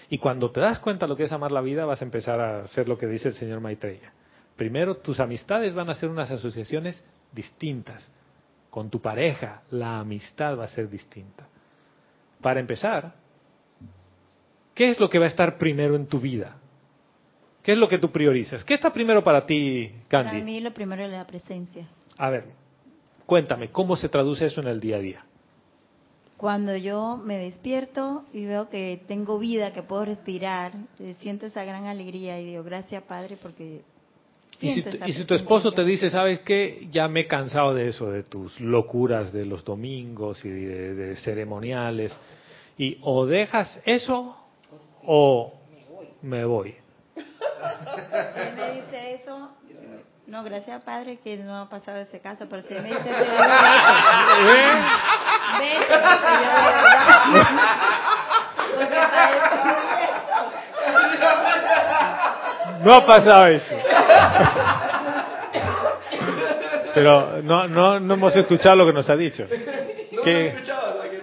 Y cuando te das cuenta lo que es amar la vida, vas a empezar a hacer lo que dice el señor Maitreya. Primero, tus amistades van a ser unas asociaciones distintas. Con tu pareja, la amistad va a ser distinta. Para empezar, ¿qué es lo que va a estar primero en tu vida? ¿Qué es lo que tú priorizas? ¿Qué está primero para ti, Candy? Para mí lo primero es la presencia. A ver, cuéntame, ¿cómo se traduce eso en el día a día? Cuando yo me despierto y veo que tengo vida, que puedo respirar, eh, siento esa gran alegría y digo, gracias Padre porque... Y si, esa y si tu esposo te dice, ¿sabes qué? Ya me he cansado de eso, de tus locuras de los domingos y de, de ceremoniales. Y o dejas eso o me voy. Si él me dice eso, no, gracias Padre que no ha pasado ese caso, pero si él me dice, pero No ha pasado eso. Pero no, no, no hemos escuchado lo que nos ha dicho. Que-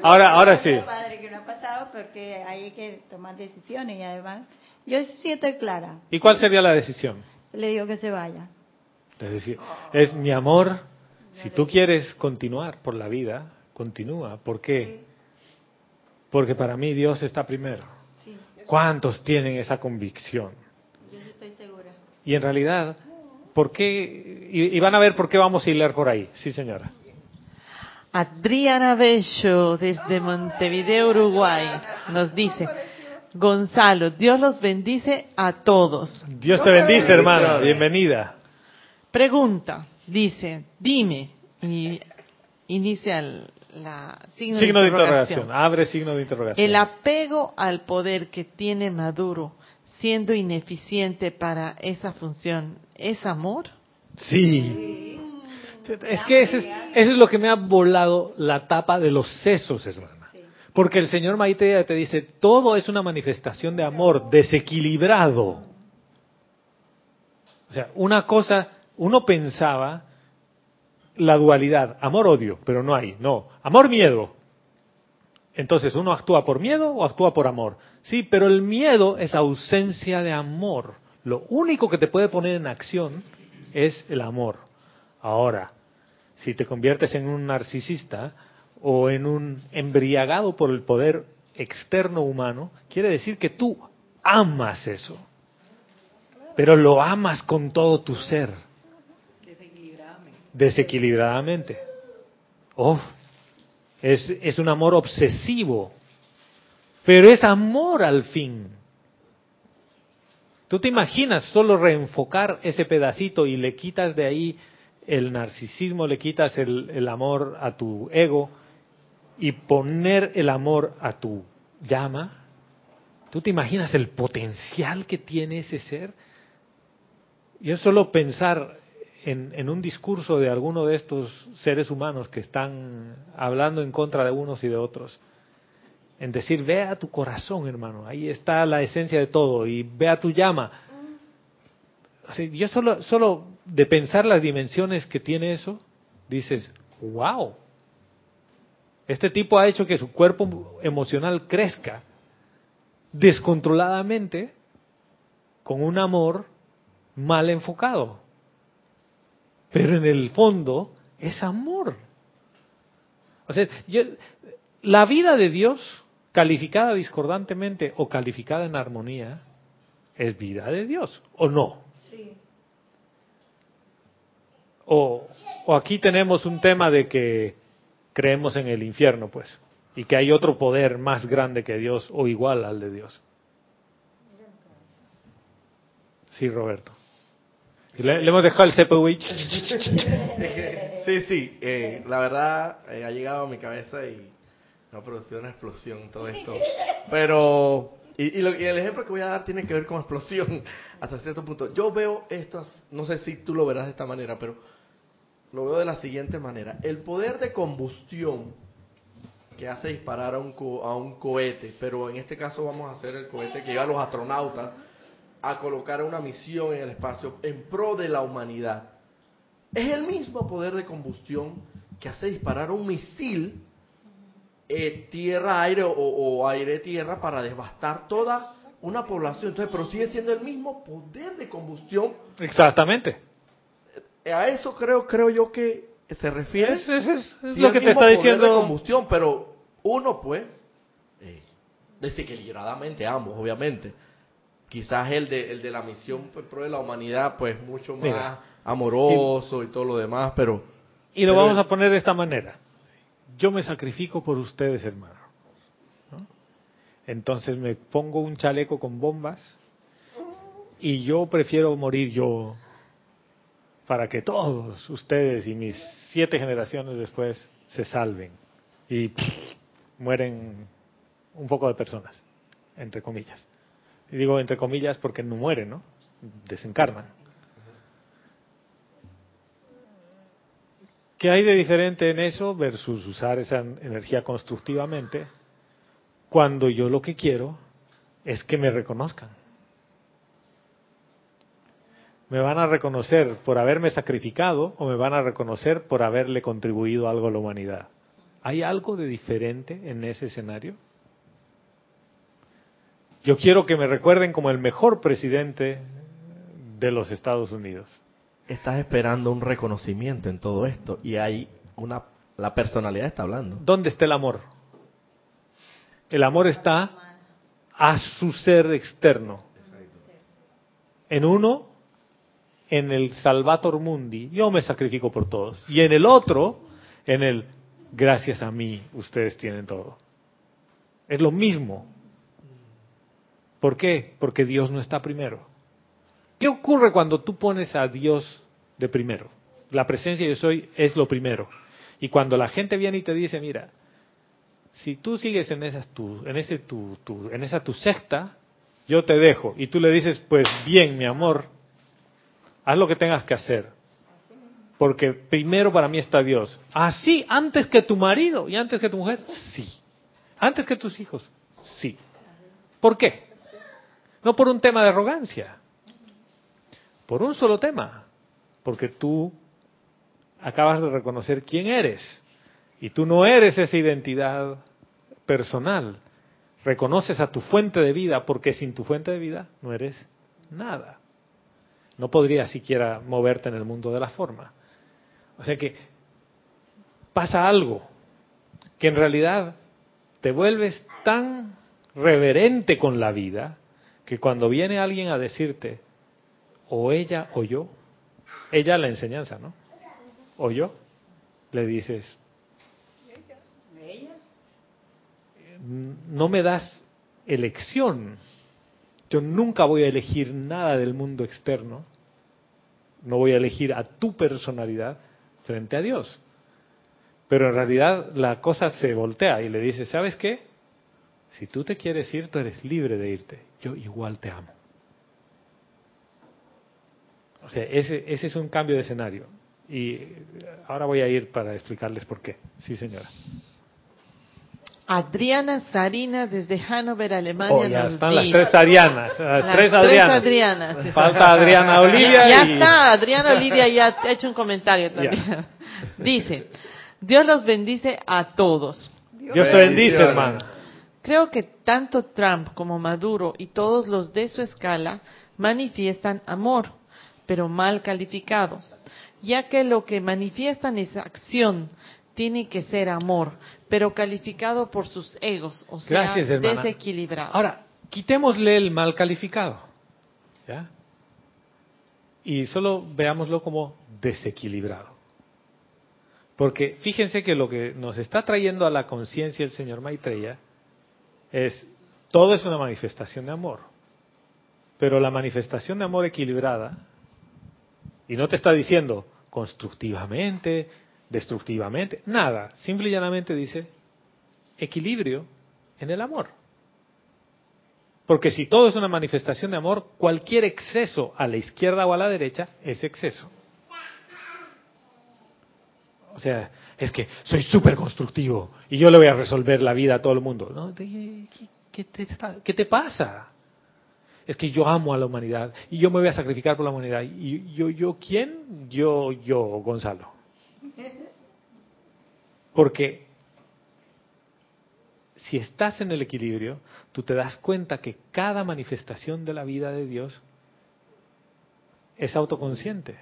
ahora, ahora sí. Padre que no ha pasado porque hay que tomar decisiones y además, yo sí estoy clara, ¿Y cuál sería la decisión? le digo que se vaya. Es decir, es mi amor, si tú quieres continuar por la vida, continúa. ¿Por qué? Porque para mí Dios está primero. Sí, ¿Cuántos tienen esa convicción? yo estoy segura. Y en realidad, ¿por qué? Y, y van a ver por qué vamos a hilar por ahí. Sí, señora. Adriana Bello, desde Montevideo, Uruguay, nos dice, Gonzalo, Dios los bendice a todos. Dios te bendice, hermano. Bienvenida. Pregunta, dice, dime, y inicia el- la signo, Signo de de interrogación. Abre signo de interrogación. El apego al poder que tiene Maduro, siendo ineficiente para esa función, ¿es amor? Sí. Es que ese es, eso es lo que me ha volado la tapa de los sesos, hermana. Porque el señor Maite te dice, todo es una manifestación de amor desequilibrado. O sea, una cosa, uno pensaba la dualidad, amor-odio, pero no hay, no, amor-miedo. Entonces, ¿uno actúa por miedo o actúa por amor? Sí, pero el miedo es ausencia de amor. Lo único que te puede poner en acción es el amor. Ahora, si te conviertes en un narcisista o en un embriagado por el poder externo humano, quiere decir que tú amas eso. Pero lo amas con todo tu ser. Desequilibradamente. Oh, es, es un amor obsesivo. Pero es amor al fin. ¿Tú te imaginas solo reenfocar ese pedacito y le quitas de ahí el narcisismo, le quitas el, el amor a tu ego y poner el amor a tu llama? ¿Tú te imaginas el potencial que tiene ese ser? Yo solo pensar en, un discurso de alguno de estos seres humanos que están hablando en contra de unos y de otros, en decir, ve a tu corazón, hermano, ahí está la esencia de todo, y ve a tu llama. Yo solo, solo de pensar las dimensiones que tiene eso, dices, wow, este tipo ha hecho que su cuerpo emocional crezca descontroladamente con un amor mal enfocado. Pero en el fondo es amor. O sea, yo, la vida de Dios, calificada discordantemente o calificada en armonía, es vida de Dios, ¿o no? Sí. O, o aquí tenemos un tema de que creemos en el infierno, pues, y que hay otro poder más grande que Dios o igual al de Dios. Sí, Roberto. Le, hemos dejado el CPU. Sí, sí, eh, la verdad eh, ha llegado a mi cabeza y ha producido una explosión todo esto. Pero, y, y lo- y el ejemplo que voy a dar tiene que ver con explosión hasta cierto punto. Yo veo esto, no sé si tú lo verás de esta manera, pero lo veo de la siguiente manera. El poder de combustión que hace disparar a un, co- a un cohete, pero en este caso vamos a hacer el cohete que lleva a los astronautas a colocar una misión en el espacio en pro de la humanidad. Es el mismo poder de combustión que hace disparar un misil eh, tierra-aire o, o aire-tierra para devastar toda una población. Entonces, pero sigue siendo el mismo poder de combustión. Exactamente. Eh, A eso creo, creo yo que se refiere. Es, es- es- es Sí, lo que te está poder de diciendo. combustión, pero uno, pues, eh, desequilibradamente ambos, obviamente. Quizás el de, el de la misión en pro de la humanidad, pues, mucho más Mira. amoroso y todo lo demás, pero Y lo Pero- vamos a poner de esta manera. Yo me sacrifico por ustedes, hermano. ¿no? Entonces me pongo un chaleco con bombas y yo prefiero morir yo para que todos ustedes y mis siete generaciones después se salven y pff, mueren un poco de personas, entre comillas. Y digo entre comillas porque no mueren, ¿no? Desencarnan. ¿Qué hay de diferente en eso versus usar esa energía constructivamente cuando yo lo que quiero es que me reconozcan? ¿Me van a reconocer por haberme sacrificado o me van a reconocer por haberle contribuido algo a la humanidad? ¿Hay algo de diferente en ese escenario? Yo quiero que me recuerden como el mejor presidente de los Estados Unidos. estás esperando un reconocimiento en todo esto y hay una la personalidad está hablando. ¿Dónde está el amor? El amor está a su ser externo. En uno, en el Salvator Mundi, yo me sacrifico por todos. Y en el otro, en el gracias a mí, ustedes tienen todo. Es lo mismo. ¿Por qué? Porque Dios no está primero. ¿Qué ocurre cuando tú pones a Dios de primero? La presencia yo soy es lo primero. Y cuando la gente viene y te dice, mira, si tú sigues en esas tu, en ese tu, tu- en esa tu secta, yo te dejo. Y tú le dices, pues bien, mi amor, haz lo que tengas que hacer. Porque primero para mí está Dios. Así, antes que tu marido y antes que tu mujer, sí. Antes que tus hijos, sí. ¿Por qué? No por un tema de arrogancia, por un solo tema, porque tú acabas de reconocer quién eres y tú no eres esa identidad personal. Reconoces a tu fuente de vida porque sin tu fuente de vida no eres nada. No podrías siquiera moverte en el mundo de la forma. O sea que pasa algo que en realidad te vuelves tan reverente con la vida que cuando viene alguien a decirte o ella o yo, ella la enseñanza, ¿no? O yo, le dices, no me das elección. Yo nunca voy a elegir nada del mundo externo. No voy a elegir a tu personalidad frente a Dios. Pero en realidad la cosa se voltea y le dice, ¿sabes qué? Si tú te quieres ir, tú eres libre de irte. Yo igual te amo. O sea, ese, ese es un cambio de escenario. Y ahora voy a ir para explicarles por qué. Sí, señora. Adriana Sarina desde Hannover, Alemania. Oh, ya nos están las tres Arianas. Las, Las tres Adrianas. Adrianas. Falta Adriana Olivia. Ya, ya y- está, Adriana Olivia ya ha hecho un comentario también. Dice, Dios los bendice a todos. Dios te bendice, hermano. Creo que tanto Trump como Maduro y todos los de su escala manifiestan amor, pero mal calificado, ya que lo que manifiestan es acción, tiene que ser amor, pero calificado por sus egos, o sea, hermana. desequilibrado. Ahora, quitémosle el mal calificado. ¿Ya? Y solo veámoslo como desequilibrado. Porque fíjense que lo que nos está trayendo a la conciencia el señor Maitreya es, todo es una manifestación de amor. Pero la manifestación de amor equilibrada, y no te está diciendo constructivamente, destructivamente, nada, simple y llanamente dice equilibrio en el amor. Porque si todo es una manifestación de amor, cualquier exceso a la izquierda o a la derecha es exceso. O sea, es que soy súper constructivo y yo le voy a resolver la vida a todo el mundo. ¿No? ¿Qué, te, qué te pasa? es que yo amo a la humanidad y yo me voy a sacrificar por la humanidad. ¿Y yo, yo quién? Yo, yo, Gonzalo. Porque si estás en el equilibrio, tú te das cuenta que cada manifestación de la vida de Dios es autoconsciente.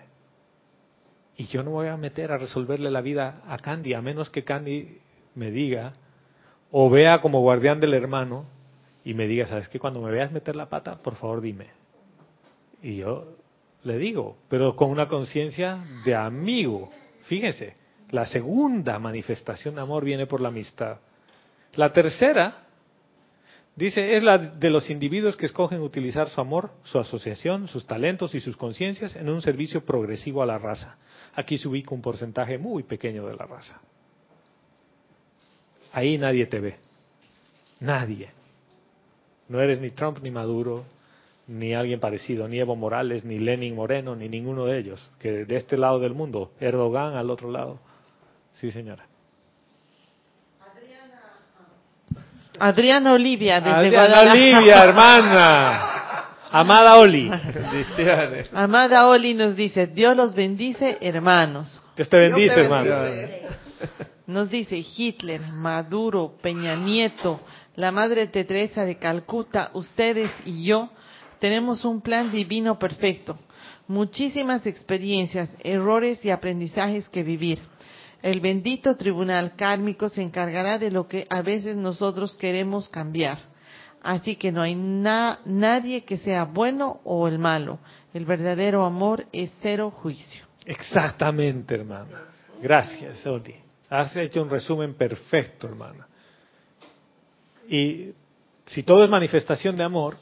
Y yo no voy a meter a resolverle la vida a Candy, a menos que Candy me diga, o vea como guardián del hermano, y me diga, ¿sabes qué? Cuando me veas meter la pata, por favor dime. Y yo le digo, pero con una conciencia de amigo. Fíjense, la segunda manifestación de amor viene por la amistad. La tercera, dice, es la de los individuos que escogen utilizar su amor, su asociación, sus talentos y sus conciencias en un servicio progresivo a la raza. Aquí se ubica un porcentaje muy pequeño de la raza. Ahí nadie te ve. Nadie. No eres ni Trump ni Maduro, ni alguien parecido, ni Evo Morales, ni Lenin Moreno, ni ninguno de ellos. Que de este lado del mundo, Erdogan al otro lado. Sí, señora. Adriana Olivia, desde Adriana Guadalajara. Olivia, hermana. Amada Oli. Amada Oli nos dice, Dios los bendice, hermanos. Dios te bendice, hermano. Nos dice Hitler, Maduro, Peña Nieto, la Madre Teresa de Calcuta, ustedes y yo tenemos un plan divino perfecto, muchísimas experiencias, errores y aprendizajes que vivir. El bendito tribunal kármico se encargará de lo que a veces nosotros queremos cambiar. Así que no hay na- nadie que sea bueno o el malo. El verdadero amor es cero juicio. Exactamente, hermana. Gracias, Oli. Has hecho un resumen perfecto, hermana. Y si todo es manifestación de amor,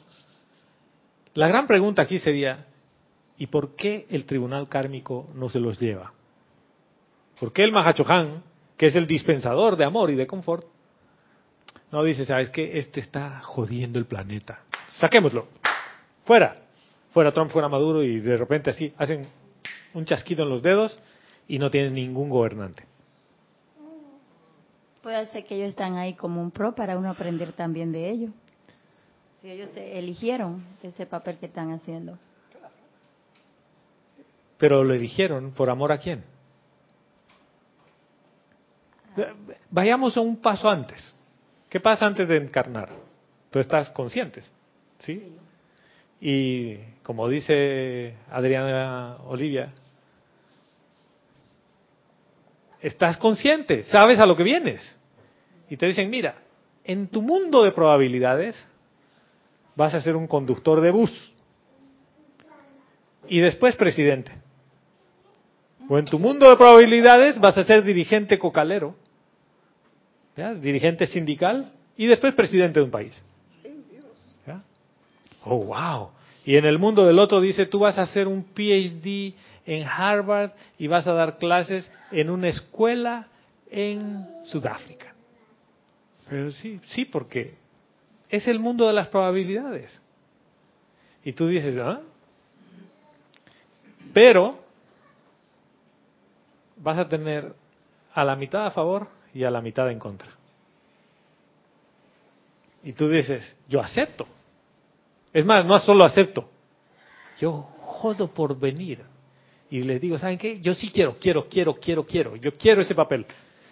la gran pregunta aquí sería, ¿y por qué el tribunal kármico no se los lleva? ¿Por qué el Mahachohan, que es el dispensador de amor y de confort, no dice, sabes que este está jodiendo el planeta? Saquémoslo. Fuera. Fuera Trump, fuera Maduro y de repente así hacen un chasquido en los dedos y no tienen ningún gobernante. Puede ser que ellos están ahí como un pro para uno aprender también de ellos. Si ellos se eligieron ese papel que están haciendo. Pero lo eligieron por amor a quién. Vayamos a un paso antes. ¿Qué pasa antes de encarnar? Tú estás conscientes, ¿sí? Y como dice Adriana Olivia, estás consciente, sabes a lo que vienes. Y te dicen, mira, en tu mundo de probabilidades vas a ser un conductor de bus y después presidente. O en tu mundo de probabilidades vas a ser dirigente cocalero, dirigente sindical y después presidente de un país. Oh, wow. Y en el mundo del otro dice, tú vas a hacer un PhD en Harvard y vas a dar clases en una escuela en Sudáfrica. Pero sí, sí, porque es el mundo de las probabilidades. Y tú dices, ¿ah? Pero vas a tener a la mitad a favor y a la mitad en contra. Y tú dices, yo acepto. Es más, no solo acepto, yo jodo por venir. Y les digo, ¿saben qué? Yo sí quiero, quiero, quiero, quiero, quiero. Yo quiero ese papel.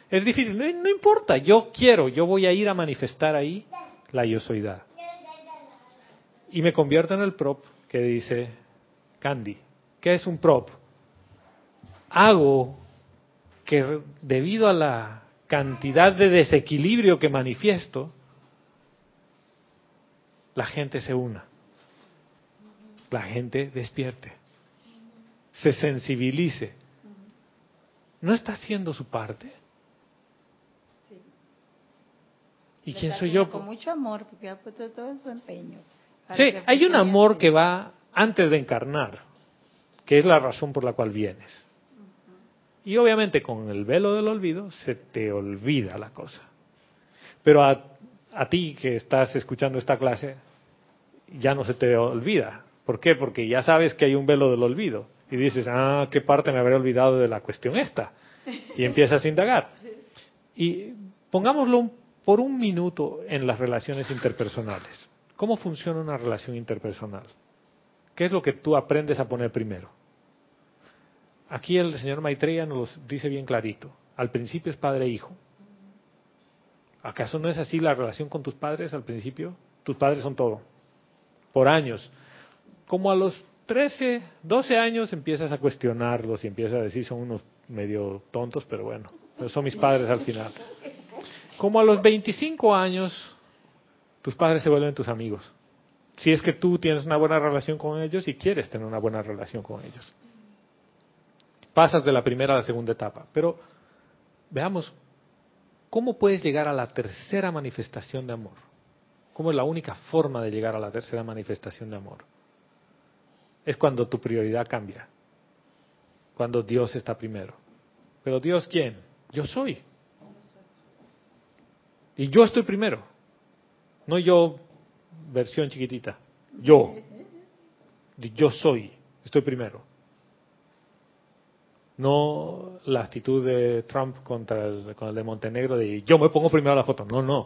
Es difícil, no, no importa, yo quiero, yo voy a ir a manifestar ahí la yo soydad. Y me convierto en el prop que dice Candy. ¿Qué es un prop? Hago que debido a la cantidad de desequilibrio que manifiesto, la gente se una, la gente despierte, se sensibilice. ¿No está haciendo su parte? ¿Y quién soy yo? Con mucho amor, porque ha puesto todo su empeño. Sí, hay un amor que va antes de encarnar, que es la razón por la cual vienes. Y obviamente con el velo del olvido se te olvida la cosa. Pero a, ti que estás escuchando esta clase, ya no se te olvida. ¿Por qué? Porque ya sabes que hay un velo del olvido. Y dices, ah, ¿qué parte me habré olvidado de la cuestión esta? Y empiezas a indagar. Y pongámoslo por un minuto en las relaciones interpersonales. ¿Cómo funciona una relación interpersonal? ¿Qué es lo que tú aprendes a poner primero? Aquí el señor Maitreya nos lo dice bien clarito. Al principio es padre e hijo. ¿Acaso no es así la relación con tus padres al principio? Tus padres son todo. Por años. Como a los 13, 12 años empiezas a cuestionarlos y empiezas a decir son unos medio tontos, pero bueno, son mis padres al final. Como a los 25 años, tus padres se vuelven tus amigos. Si es que tú tienes una buena relación con ellos y quieres tener una buena relación con ellos. Pasas de la primera a la segunda etapa. Pero veamos, ¿cómo puedes llegar a la tercera manifestación de amor? ¿Cómo es la única forma de llegar a la tercera manifestación de amor? Es cuando tu prioridad cambia. Cuando Dios está primero. Pero Dios, ¿quién? Yo soy. Y yo estoy primero. No yo, versión chiquitita. Yo. Yo soy. Estoy primero. No la actitud de Trump contra el, con el de Montenegro de yo me pongo primero a la foto. No, no.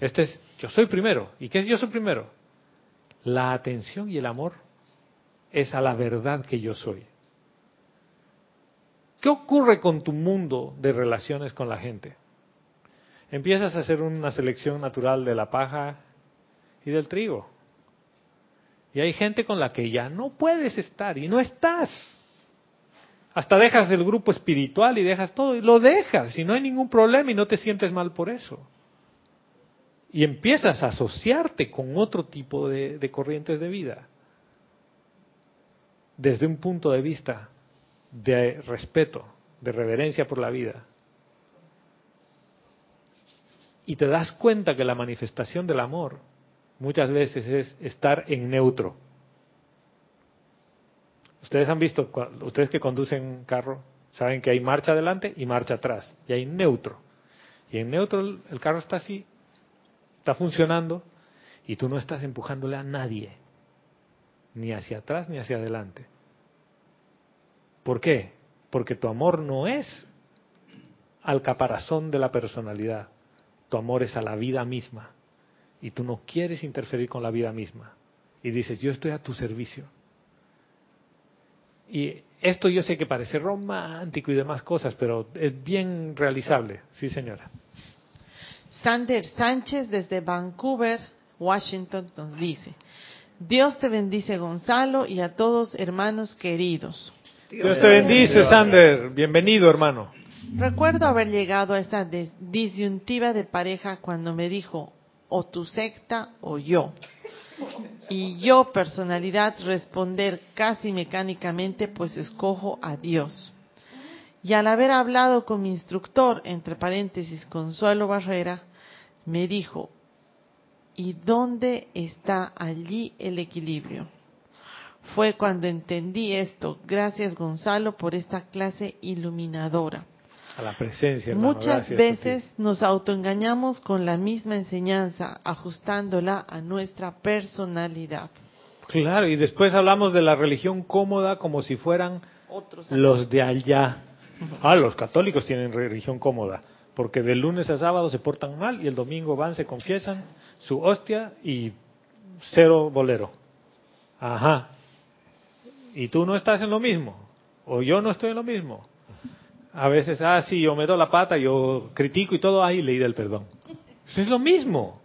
Este es yo soy primero. ¿Y qué es yo soy primero? La atención y el amor es a la verdad que yo soy. ¿Qué ocurre con tu mundo de relaciones con la gente? Empiezas a hacer una selección natural de la paja y del trigo. Y hay gente con la que ya no puedes estar y no estás. Hasta dejas el grupo espiritual y dejas todo y lo dejas y no hay ningún problema y no te sientes mal por eso. Y empiezas a asociarte con otro tipo de, de corrientes de vida. Desde un punto de vista de respeto, de reverencia por la vida. Y te das cuenta que la manifestación del amor muchas veces es estar en neutro. Ustedes han visto, ustedes que conducen carro, saben que hay marcha adelante y marcha atrás, y hay neutro. Y en neutro el carro está así, está funcionando, y tú no estás empujándole a nadie, ni hacia atrás ni hacia adelante. ¿Por qué? Porque tu amor no es al caparazón de la personalidad, tu amor es a la vida misma. Y tú no quieres interferir con la vida misma. Y dices, yo estoy a tu servicio. Y esto yo sé que parece romántico y demás cosas, pero es bien realizable. Sí, señora. Sander Sánchez desde Vancouver, Washington, nos dice, Dios te bendice Gonzalo y a todos hermanos queridos. Dios te bendice, Sander. Bienvenido, hermano. Recuerdo haber llegado a esa disyuntiva de pareja cuando me dijo, o tu secta o yo. Y yo, personalidad, responder casi mecánicamente, pues escojo a Dios. Y al haber hablado con mi instructor, entre paréntesis, Consuelo Barrera, me dijo, ¿y dónde está allí el equilibrio? Fue cuando entendí esto. Gracias Gonzalo por esta clase iluminadora. A la presencia. Muchas veces nos autoengañamos con la misma enseñanza, ajustándola a nuestra personalidad. Claro, y después hablamos de la religión cómoda como si fueran los de allá. Ah, los católicos tienen religión cómoda, porque de lunes a sábado se portan mal y el domingo van, se confiesan su hostia y cero bolero. Ajá, y tú no estás en lo mismo, o yo no estoy en lo mismo. A veces, ah, sí, yo me doy la pata, yo critico y todo, ahí leí del perdón. Eso es lo mismo.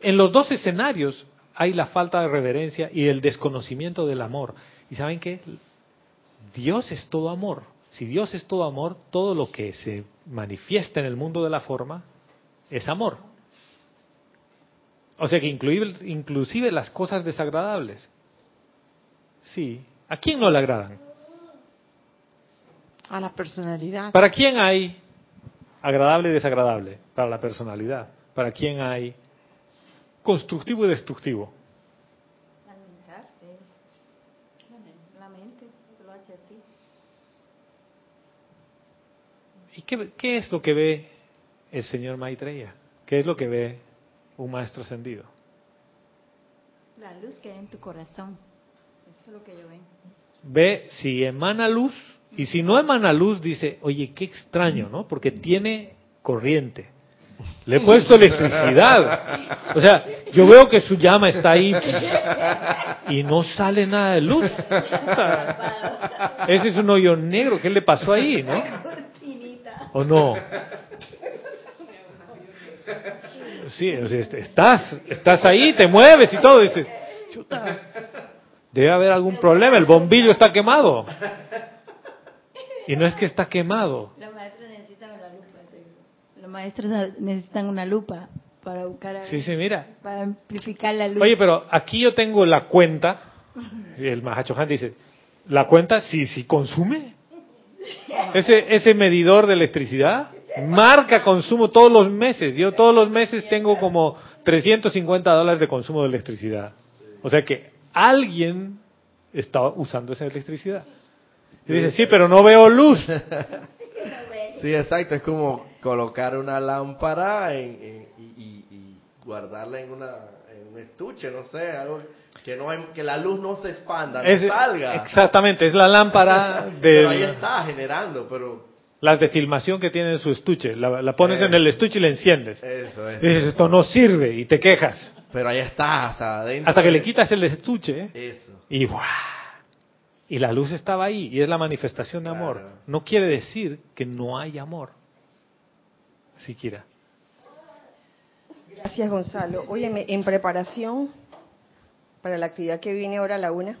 En los dos escenarios hay la falta de reverencia y el desconocimiento del amor. ¿Y saben qué? Dios es todo amor. Si Dios es todo amor, todo lo que se manifiesta en el mundo de la forma es amor. O sea que inclusive, inclusive las cosas desagradables Sí. ¿A quién no le agradan? A la personalidad. ¿Para quién hay agradable y desagradable? Para la personalidad. ¿Para quién hay constructivo y destructivo? La mente lo hace así. ¿Y qué, qué es lo que ve el señor Maitreya? ¿Qué es lo que ve un maestro ascendido? La luz que hay en tu corazón lo que yo veo. Ve si emana luz y si no emana luz dice, oye, qué extraño, ¿no? Porque tiene corriente. Le he puesto electricidad. O sea, yo veo que su llama está ahí y no sale nada de luz. Ese es un hoyo negro. ¿Qué le pasó ahí, no? ¿O no? Sí, sea, estás, estás ahí, te mueves y todo. Dices, chuta, debe haber algún problema. El bombillo está quemado. Y no es que está quemado. Los maestros necesitan una lupa. sí. Los maestros necesitan una lupa para buscar a Sí, sí, mira. para amplificar la luz. Oye, pero aquí yo tengo la cuenta. Y el Mahachohan dice, ¿la cuenta sí, sí consume? Ese, ese medidor de electricidad marca consumo todos los meses. Yo todos los meses tengo como 350 dólares de consumo de electricidad. O sea que alguien está usando esa electricidad. Y dice, sí, pero no veo luz. Sí, exacto. Es como colocar una lámpara en, en- y, y- guardarla en, una, en un estuche, no sé, algo que no hay, que la luz no se expanda, no Es- salga. exactamente, es la lámpara Pero ahí de está generando, pero las de filmación que tiene en su estuche. La, la pones en el estuche y la enciendes. eso es. Y dices, esto no sirve y te quejas. Pero ahí está, hasta adentro. Hasta que le es- quitas el estuche Eso. y ¡buah! Y la luz estaba ahí y es la manifestación de amor. Claro. No quiere decir que no hay amor. Siquiera. Gracias, Gonzalo. Óyeme, en preparación para la actividad que viene ahora a la una,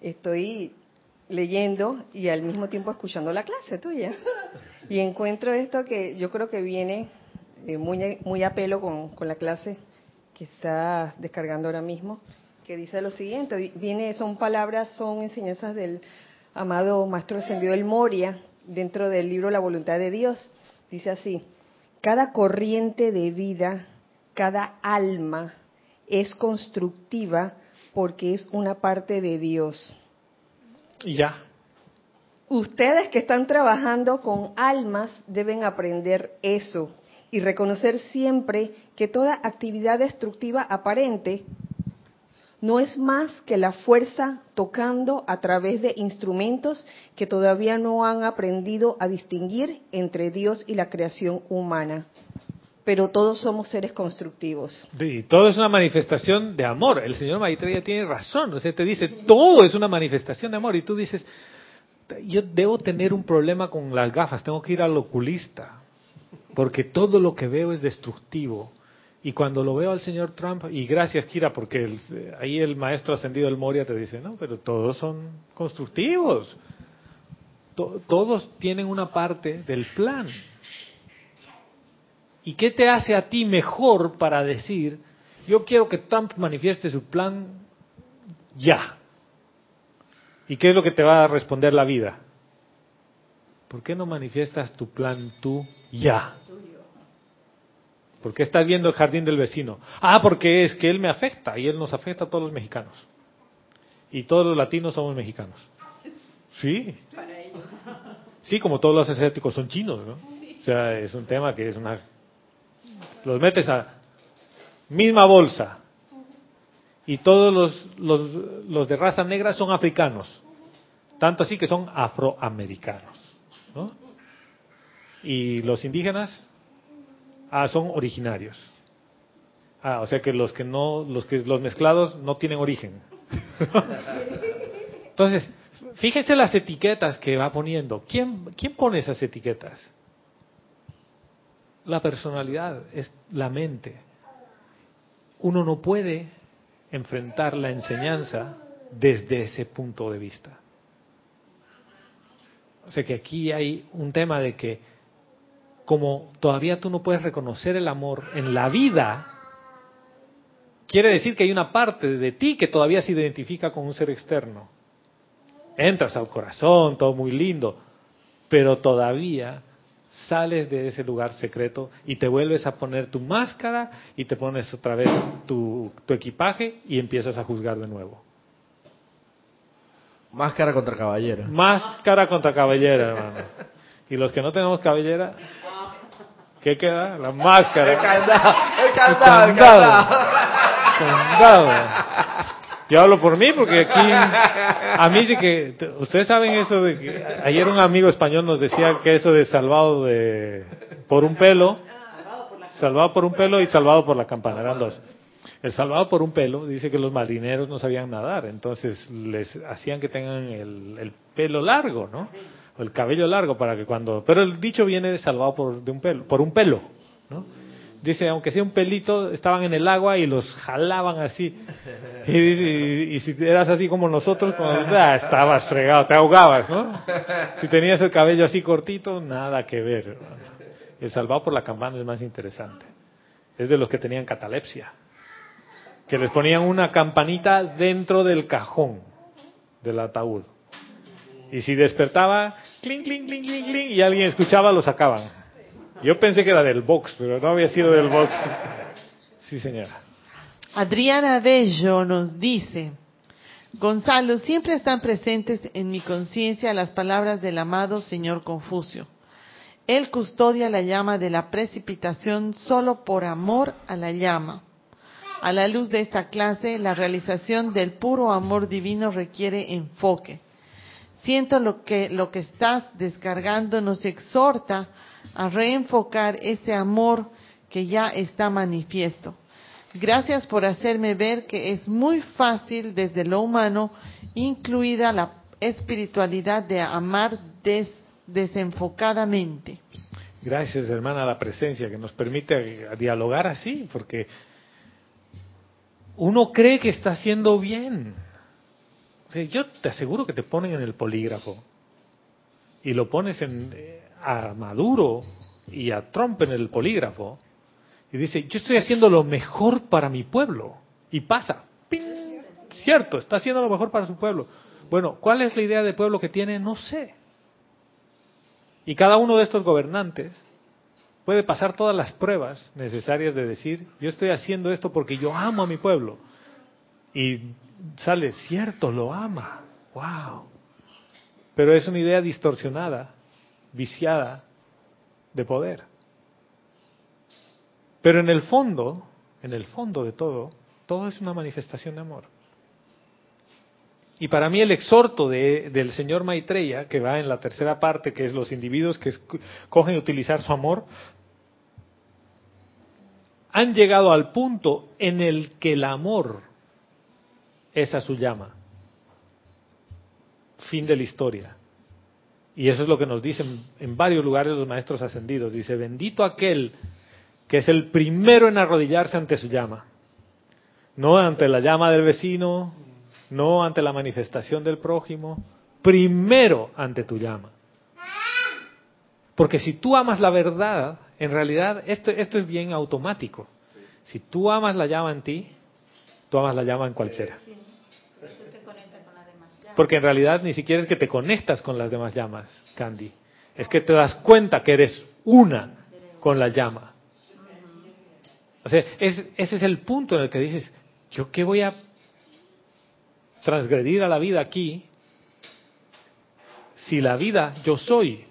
estoy leyendo y al mismo tiempo escuchando la clase tuya. Y encuentro esto que yo creo que viene eh, muy, muy a pelo con, con la clase que estás descargando ahora mismo, que dice lo siguiente, vi- viene, son palabras, son enseñanzas del amado Maestro Ascendido del Moria, dentro del libro La Voluntad de Dios. Dice así, cada corriente de vida, cada alma es constructiva porque es una parte de Dios. Y ya. Ustedes que están trabajando con almas deben aprender eso y reconocer siempre que toda actividad destructiva aparente no es más que la fuerza tocando a través de instrumentos que todavía no han aprendido a distinguir entre Dios y la creación humana. Pero todos somos seres constructivos. Y todo es una manifestación de amor. El señor Maitreya tiene razón. O sea, te dice, todo es una manifestación de amor. Y tú dices, yo debo tener un problema con las gafas, tengo que ir al oculista. Porque todo lo que veo es destructivo. Y cuando lo veo al señor Trump, y gracias Kira, porque ahí el maestro ascendido del Moria te dice, no, pero todos son constructivos. To- todos tienen una parte del plan. ¿Y qué te hace a ti mejor para decir, yo quiero que Trump manifieste su plan ya? ¿Y qué es lo que te va a responder la vida? ¿Por qué no manifiestas tu plan tú ya? ¿Por qué estás viendo el jardín del vecino? Ah, porque es que él me afecta y él nos afecta a todos los mexicanos. Y todos los latinos somos mexicanos. Sí. Sí, como todos los asiáticos son chinos, ¿no? O sea, es un tema que es una... Los metes a misma bolsa y todos los, los, los de raza negra son africanos. Tanto así que son afroamericanos, ¿no? Y los indígenas ah, son originarios. Ah, o sea que los que no, los que los mezclados no tienen origen. Entonces, fíjese las etiquetas que va poniendo. ¿Quién, quién pone esas etiquetas? La personalidad, es la mente. Uno no puede enfrentar la enseñanza desde ese punto de vista. O sea que aquí hay un tema de que como todavía tú no puedes reconocer el amor en la vida, quiere decir que hay una parte de ti que todavía se identifica con un ser externo. Entras al corazón, todo muy lindo, pero todavía sales de ese lugar secreto y te vuelves a poner tu máscara y te pones otra vez tu, tu equipaje y empiezas a juzgar de nuevo. Máscara contra caballero. Máscara contra cabellera, hermano. Y los que no tenemos cabellera, ¿qué queda? La máscara. El candado, el candado, el candado. candado. Candado. Yo hablo por mí porque aquí, a mí sí que, ustedes saben eso de que ayer un amigo español nos decía que eso de salvado de por un pelo, salvado por un pelo y salvado por la campana, eran dos. El salvado por un pelo dice que los marineros no sabían nadar, entonces les hacían que tengan el, el pelo largo, ¿no? O el cabello largo para que cuando... Pero el dicho viene de salvado por, de un pelo, por un pelo, ¿no? Dice, aunque sea un pelito, estaban en el agua y los jalaban así. Y, dice, y, y si eras así como nosotros, como, ah, estabas fregado, te ahogabas, ¿no? Si tenías el cabello así cortito, nada que ver. El salvado por la campana es más interesante. Es de los que tenían catalepsia. Que les ponían una campanita dentro del cajón del ataúd. Y si despertaba, clink, clink, clink, clink, clink, y alguien escuchaba, lo sacaban. Yo pensé que era del box, pero no había sido del box. Sí, señora. Adriana Bello nos dice, Gonzalo, siempre están presentes en mi conciencia las palabras del amado señor Confucio. Él custodia la llama de la precipitación solo por amor a la llama. A la luz de esta clase, la realización del puro amor divino requiere enfoque. Siento lo que lo que estás descargando nos exhorta a reenfocar ese amor que ya está manifiesto. Gracias por hacerme ver que es muy fácil desde lo humano, incluida la espiritualidad, de amar des- desenfocadamente. Gracias, hermana, la presencia que nos permite dialogar así, porque uno cree que está haciendo bien. Yo te aseguro que te ponen en el polígrafo y lo pones en, eh, a Maduro y a Trump en el polígrafo y dice, yo estoy haciendo lo mejor para mi pueblo. Y pasa, cierto, está haciendo lo mejor para su pueblo. Bueno, ¿cuál es la idea de pueblo que tiene? No sé. Y cada uno de estos gobernantes puede pasar todas las pruebas necesarias de decir, yo estoy haciendo esto porque yo amo a mi pueblo. Y sale, cierto, lo ama. ¡Wow! Pero es una idea distorsionada, viciada de poder. Pero en el fondo, en el fondo de todo, todo es una manifestación de amor. Y para mí el exhorto de- del señor Maitreya, que va en la tercera parte, que es los individuos que cogen utilizar su amor, han llegado al punto en el que el amor es a su llama. Fin de la historia. Y eso es lo que nos dicen en varios lugares los maestros ascendidos. Dice, bendito aquel que es el primero en arrodillarse ante su llama. No ante la llama del vecino, no ante la manifestación del prójimo, primero ante tu llama. Porque si tú amas la verdad, en realidad esto, esto es bien automático. Si tú amas la llama en ti, tú amas la llama en cualquiera. Porque en realidad ni siquiera es que te conectas con las demás llamas, Candy. Es que te das cuenta que eres una con la llama. O sea, es- ese es el punto en el que dices, ¿yo qué voy a transgredir a la vida aquí si la vida yo soy?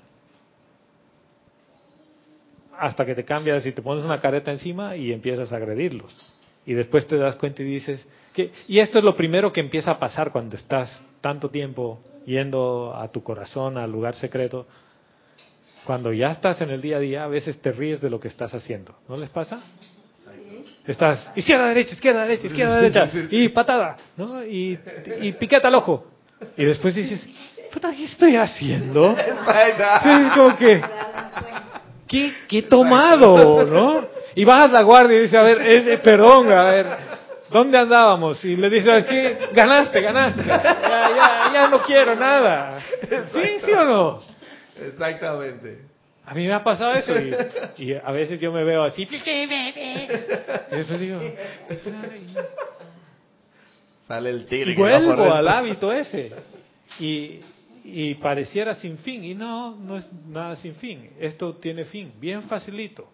Hasta que te cambias y te pones una careta encima y empiezas a agredirlos. Y después te das cuenta y dices, que, y esto es lo primero que empieza a pasar cuando estás tanto tiempo yendo a tu corazón, al lugar secreto. Cuando ya estás en el día a día, a veces te ríes de lo que estás haciendo. ¿No les pasa? Estás izquierda, derecha, izquierda, derecha, izquierda, derecha, y patada, ¿no? Y, y piqueta al ojo. Y después dices, ¿qué estoy haciendo? Sí, es como que, ¿qué, qué he tomado, no? Y bajas la guardia y dices, a ver, eh, eh, perdón, a ver, ¿dónde andábamos? Y le dices, ¿sabes qué? Ganaste, ganaste. Ya, ya, ya no quiero nada. ¿Sí, sí o no? Exactamente. A mí me ha pasado eso y, y a veces yo me veo así. Y después digo, Sale el tigre. y que vuelvo al hábito ese. Y, y pareciera sin fin. Y no, no es nada sin fin. Esto tiene fin. Bien facilito.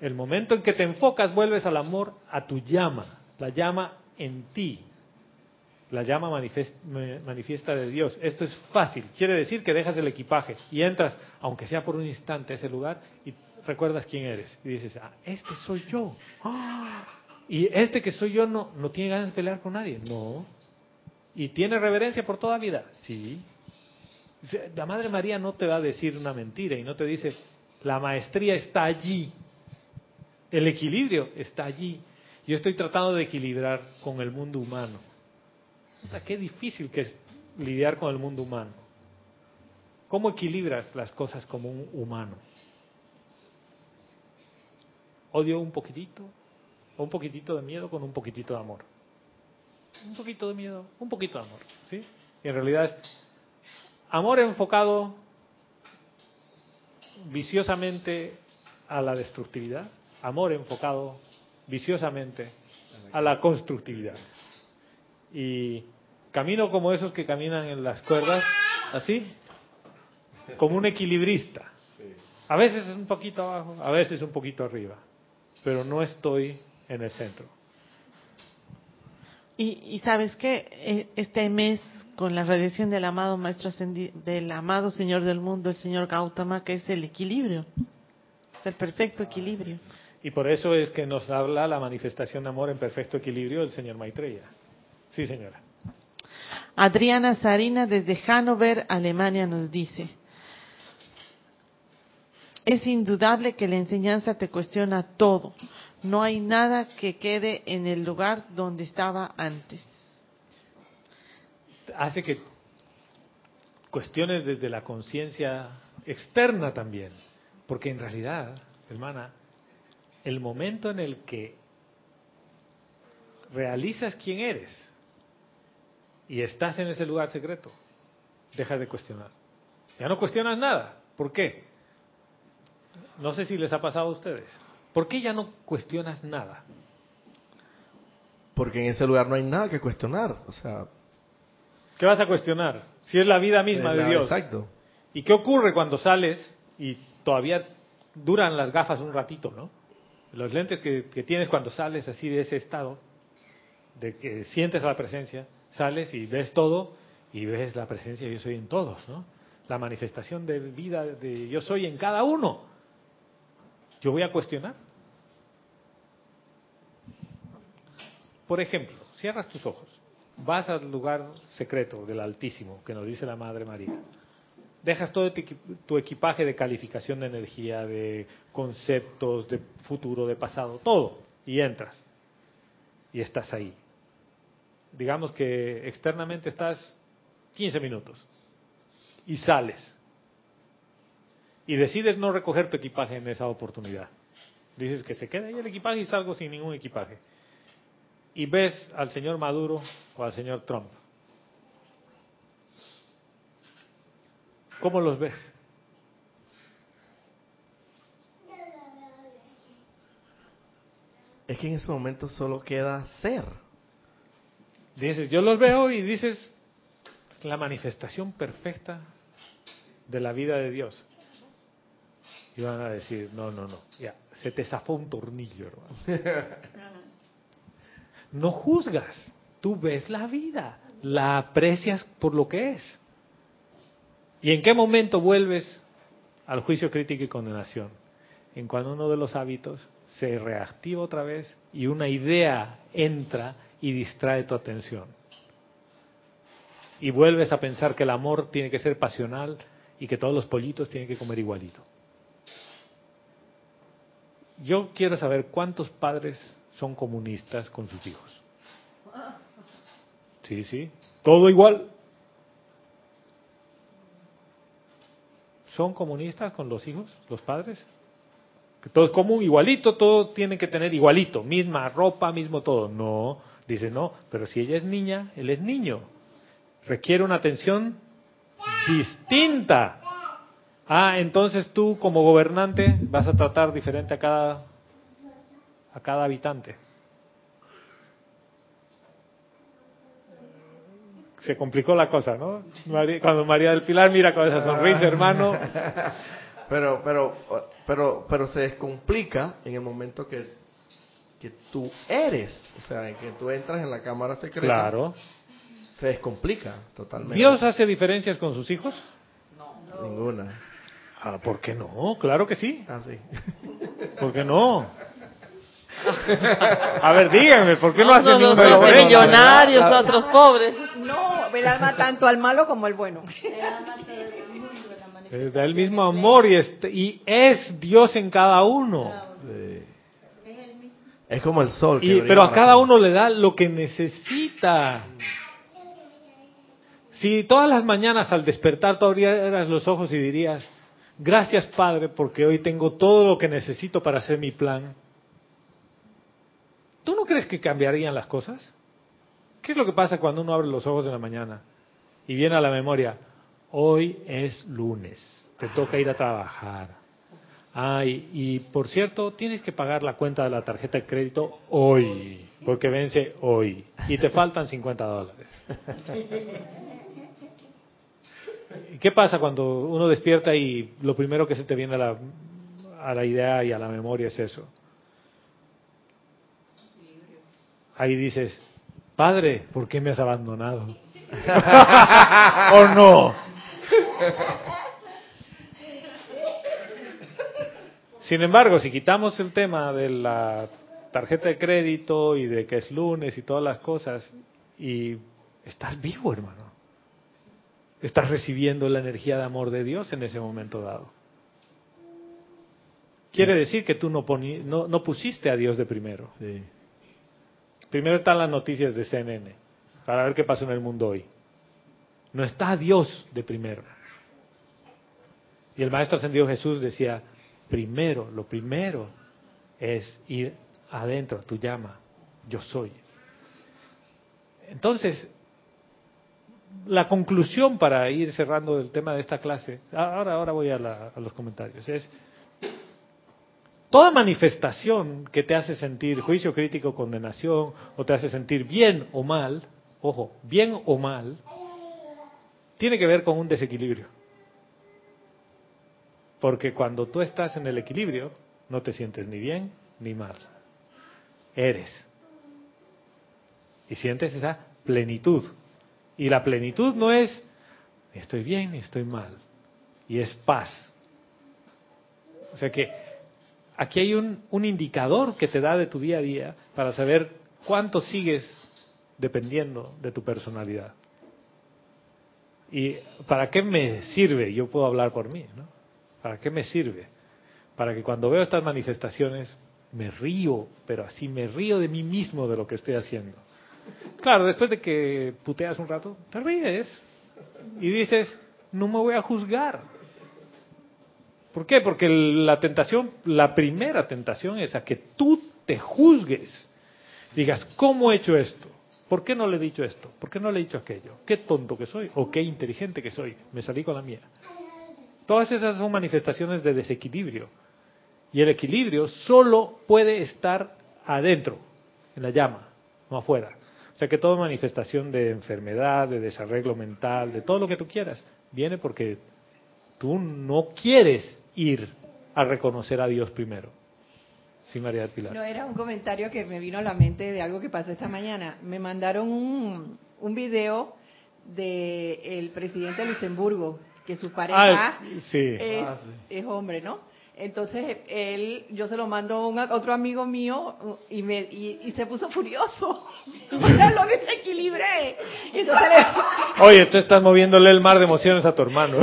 El momento en que te enfocas, vuelves al amor, a tu llama. La llama en ti. La llama manifiesta de Dios. Esto es fácil. Quiere decir que dejas el equipaje y entras, aunque sea por un instante, a ese lugar y recuerdas quién eres. Y dices, ah, este soy yo. ¡Ah! Y este que soy yo no, no tiene ganas de pelear con nadie. No. ¿Y tiene reverencia por toda vida? Sí. La Madre María no te va a decir una mentira y no te dice, la maestría está allí. El equilibrio está allí. Yo estoy tratando de equilibrar con el mundo humano. O sea, qué difícil que es lidiar con el mundo humano. ¿Cómo equilibras las cosas como un humano? Odio un poquitito, o un poquitito de miedo con un poquitito de amor. Un poquito de miedo, un poquito de amor, ¿sí? Y en realidad es amor enfocado viciosamente a la destructividad, amor enfocado viciosamente a la constructividad. Y camino como esos que caminan en las cuerdas, así, como un equilibrista. A veces es un poquito abajo, a veces un poquito arriba, pero no estoy en el centro. Y, y sabes que este mes con la radiación del amado maestro del amado Señor del mundo, el Señor Gautama, que es el equilibrio, es el perfecto equilibrio. Y por eso es que nos habla la manifestación de amor en perfecto equilibrio del señor Maitreya. Sí, señora. Adriana Sarina desde Hannover, Alemania, nos dice, es indudable que la enseñanza te cuestiona todo. No hay nada que quede en el lugar donde estaba antes. Hace que cuestiones desde la conciencia externa también. Porque en realidad, hermana, el momento en el que realizas quién eres y estás en ese lugar secreto, dejas de cuestionar. Ya no cuestionas nada. ¿Por qué? No sé si les ha pasado a ustedes. ¿Por qué ya no cuestionas nada? Porque en ese lugar no hay nada que cuestionar. O sea, ¿qué vas a cuestionar? Si es la vida misma de Dios. Exacto. ¿Y qué ocurre cuando sales y todavía duran las gafas un ratito, no? Los lentes que, tienes cuando sales así de ese estado, de que sientes la presencia, sales y ves todo y ves la presencia yo soy en todos, ¿no? La manifestación de vida de yo soy en cada uno. Yo voy a cuestionar. Por ejemplo, cierras tus ojos, vas al lugar secreto del Altísimo, que nos dice la Madre María dejas todo tu equipaje de calificación de energía, de conceptos, de futuro, de pasado, todo, y entras. Y estás ahí. Digamos que externamente estás 15 minutos y sales. Y decides no recoger tu equipaje en esa oportunidad. Dices que se quede ahí el equipaje y salgo sin ningún equipaje. Y ves al señor Maduro o al señor Trump ¿Cómo los ves? Es que en ese momento solo queda ser. Dices, yo los veo y dices, es la manifestación perfecta de la vida de Dios. Y van a decir, no, no, no, ya, se te zafó un tornillo, hermano. No juzgas, tú ves la vida, la aprecias por lo que es. ¿Y en qué momento vuelves al juicio crítico y condenación? En cuando uno de los hábitos se reactiva otra vez y una idea entra y distrae tu atención. Y vuelves a pensar que el amor tiene que ser pasional y que todos los pollitos tienen que comer igualito. Yo quiero saber cuántos padres son comunistas con sus hijos. Sí, sí, todo igual. ¿Son comunistas con los hijos, los padres? Que todo es común, igualito, todo tiene que tener igualito, misma ropa, mismo todo. No, dice no, pero si ella es niña, él es niño. Requiere una atención distinta. Ah, entonces tú como gobernante vas a tratar diferente a cada a cada habitante. Se complicó la cosa, ¿no? cuando María del Pilar mira con esa sonrisa, hermano. Pero, pero, pero, pero se descomplica en el momento que, que tú eres, o sea, en que tú entras en la cámara secreta. Claro. Se descomplica totalmente. ¿Dios hace diferencias con sus hijos? No. Ninguna. Ah, ¿por qué no? Claro que sí. Ah, sí. ¿Por qué no? A ver, díganme, ¿por qué no, hacen unos millonarios, otros pobres? No, el alma tanto al malo como al bueno. Da el mismo amor y, y es Dios en cada uno. Es como el sol. que Y, pero a cada uno le da lo que necesita. Si todas las mañanas al despertar tú abrieras los ojos y dirías, gracias Padre porque hoy tengo todo lo que necesito para hacer mi plan, ¿tú no crees que cambiarían las cosas? ¿Qué es lo que pasa cuando uno abre los ojos en la mañana y viene a la memoria, hoy es lunes, te toca ir a trabajar? Ay, y por cierto, tienes que pagar la cuenta de la tarjeta de crédito hoy, porque vence hoy, y te faltan 50 dólares. ¿Y qué pasa cuando uno despierta y lo primero que se te viene a la, a la idea y a la memoria es eso? Ahí dices, Padre, ¿por qué me has abandonado? ¿O no? Sin embargo, si quitamos el tema de la tarjeta de crédito y de que es lunes y todas las cosas, y estás vivo, hermano. Estás recibiendo la energía de amor de Dios en ese momento dado. Quiere decir que tú no, no pusiste a Dios de primero. Sí. Primero están las noticias de CNN, para ver qué pasó en el mundo hoy. No está Dios de primero. Y el Maestro Ascendido Jesús decía, primero, lo primero es ir adentro tu llama, yo soy. Entonces, la conclusión para ir cerrando el tema de esta clase, ahora, ahora voy a, la- a los comentarios, es, toda manifestación que te hace sentir juicio crítico, condenación, o te hace sentir bien o mal, ojo, bien o mal, tiene que ver con un desequilibrio. Porque cuando tú estás en el equilibrio, no te sientes ni bien ni mal. Eres. Y sientes esa plenitud. Y la plenitud no es estoy bien estoy mal. Y es paz. O sea que aquí hay un, un indicador que te da de tu día a día para saber cuánto sigues dependiendo de tu personalidad. ¿Y para qué me sirve? Yo puedo hablar por mí, ¿no? ¿Para qué me sirve? Para que cuando veo estas manifestaciones me río, pero así me río de mí mismo de lo que estoy haciendo. Claro, después de que puteas un rato, te ríes y dices, no me voy a juzgar. ¿Por qué? Porque la tentación, la primera tentación es a que tú te juzgues. Digas, ¿cómo he hecho esto? ¿Por qué no le he dicho esto? ¿Por qué no le he dicho aquello? ¿Qué tonto que soy? ¿O qué inteligente que soy? Me salí con la mía. Todas esas son manifestaciones de desequilibrio. Y el equilibrio solo puede estar adentro, en la llama, no afuera. O sea que toda manifestación de enfermedad, de desarreglo mental, de todo lo que tú quieras, viene porque tú no quieres ir a reconocer a Dios primero. Sí, María del Pilar. No, era un comentario que me vino a la mente de algo que pasó esta mañana. Me mandaron un, un video del el presidente de Luxemburgo, que su pareja Ah, sí. es, Ah, sí. es hombre, ¿no? Entonces, él, yo se lo mando a un- a otro amigo mío y, me, y, y se puso furioso. Lo desequilibré. Entonces Oye, tú estás moviéndole el mar de emociones a tu hermano.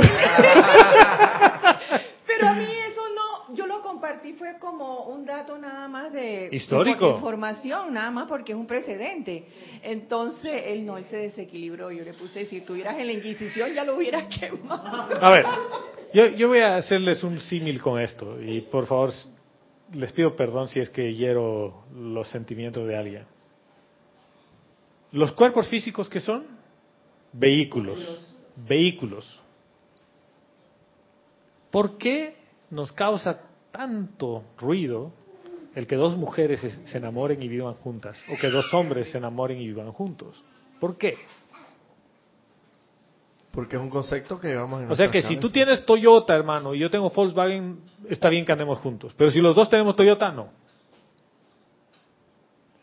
Pero a mí eso no, yo lo compartí fue como un dato nada más de Histórico. información, nada más porque es un precedente. Entonces él no, él se desequilibró. Yo le puse, si estuvieras en la Inquisición ya lo hubieras quemado. A ver, yo, yo voy a hacerles un símil con esto y por favor les pido perdón si es que hiero los sentimientos de alguien. Los cuerpos físicos que son vehículos, vehículos. ¿Por qué nos causa tanto ruido el que dos mujeres se enamoren y vivan juntas o que dos hombres se enamoren y vivan juntos? ¿Por qué? Porque es un concepto que llevamos en O sea que si tú tienes Toyota, hermano, y yo tengo Volkswagen, está bien que andemos juntos. Pero si los dos tenemos Toyota, no.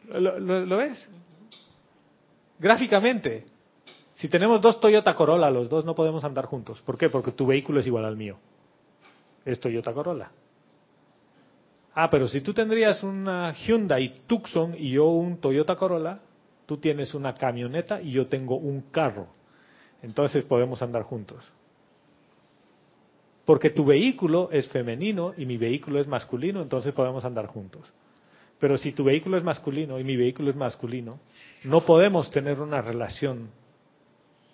¿Lo, lo- lo ves? Gráficamente, si tenemos dos Toyota Corolla, los dos no podemos andar juntos. ¿Por qué? Porque tu vehículo es igual al mío. Es Toyota Corolla. Ah, pero si tú tendrías una Hyundai Tucson y yo un Toyota Corolla, tú tienes una camioneta y yo tengo un carro. Entonces podemos andar juntos. Porque tu vehículo es femenino y mi vehículo es masculino, entonces podemos andar juntos. Pero si tu vehículo es masculino y mi vehículo es masculino, no podemos tener una relación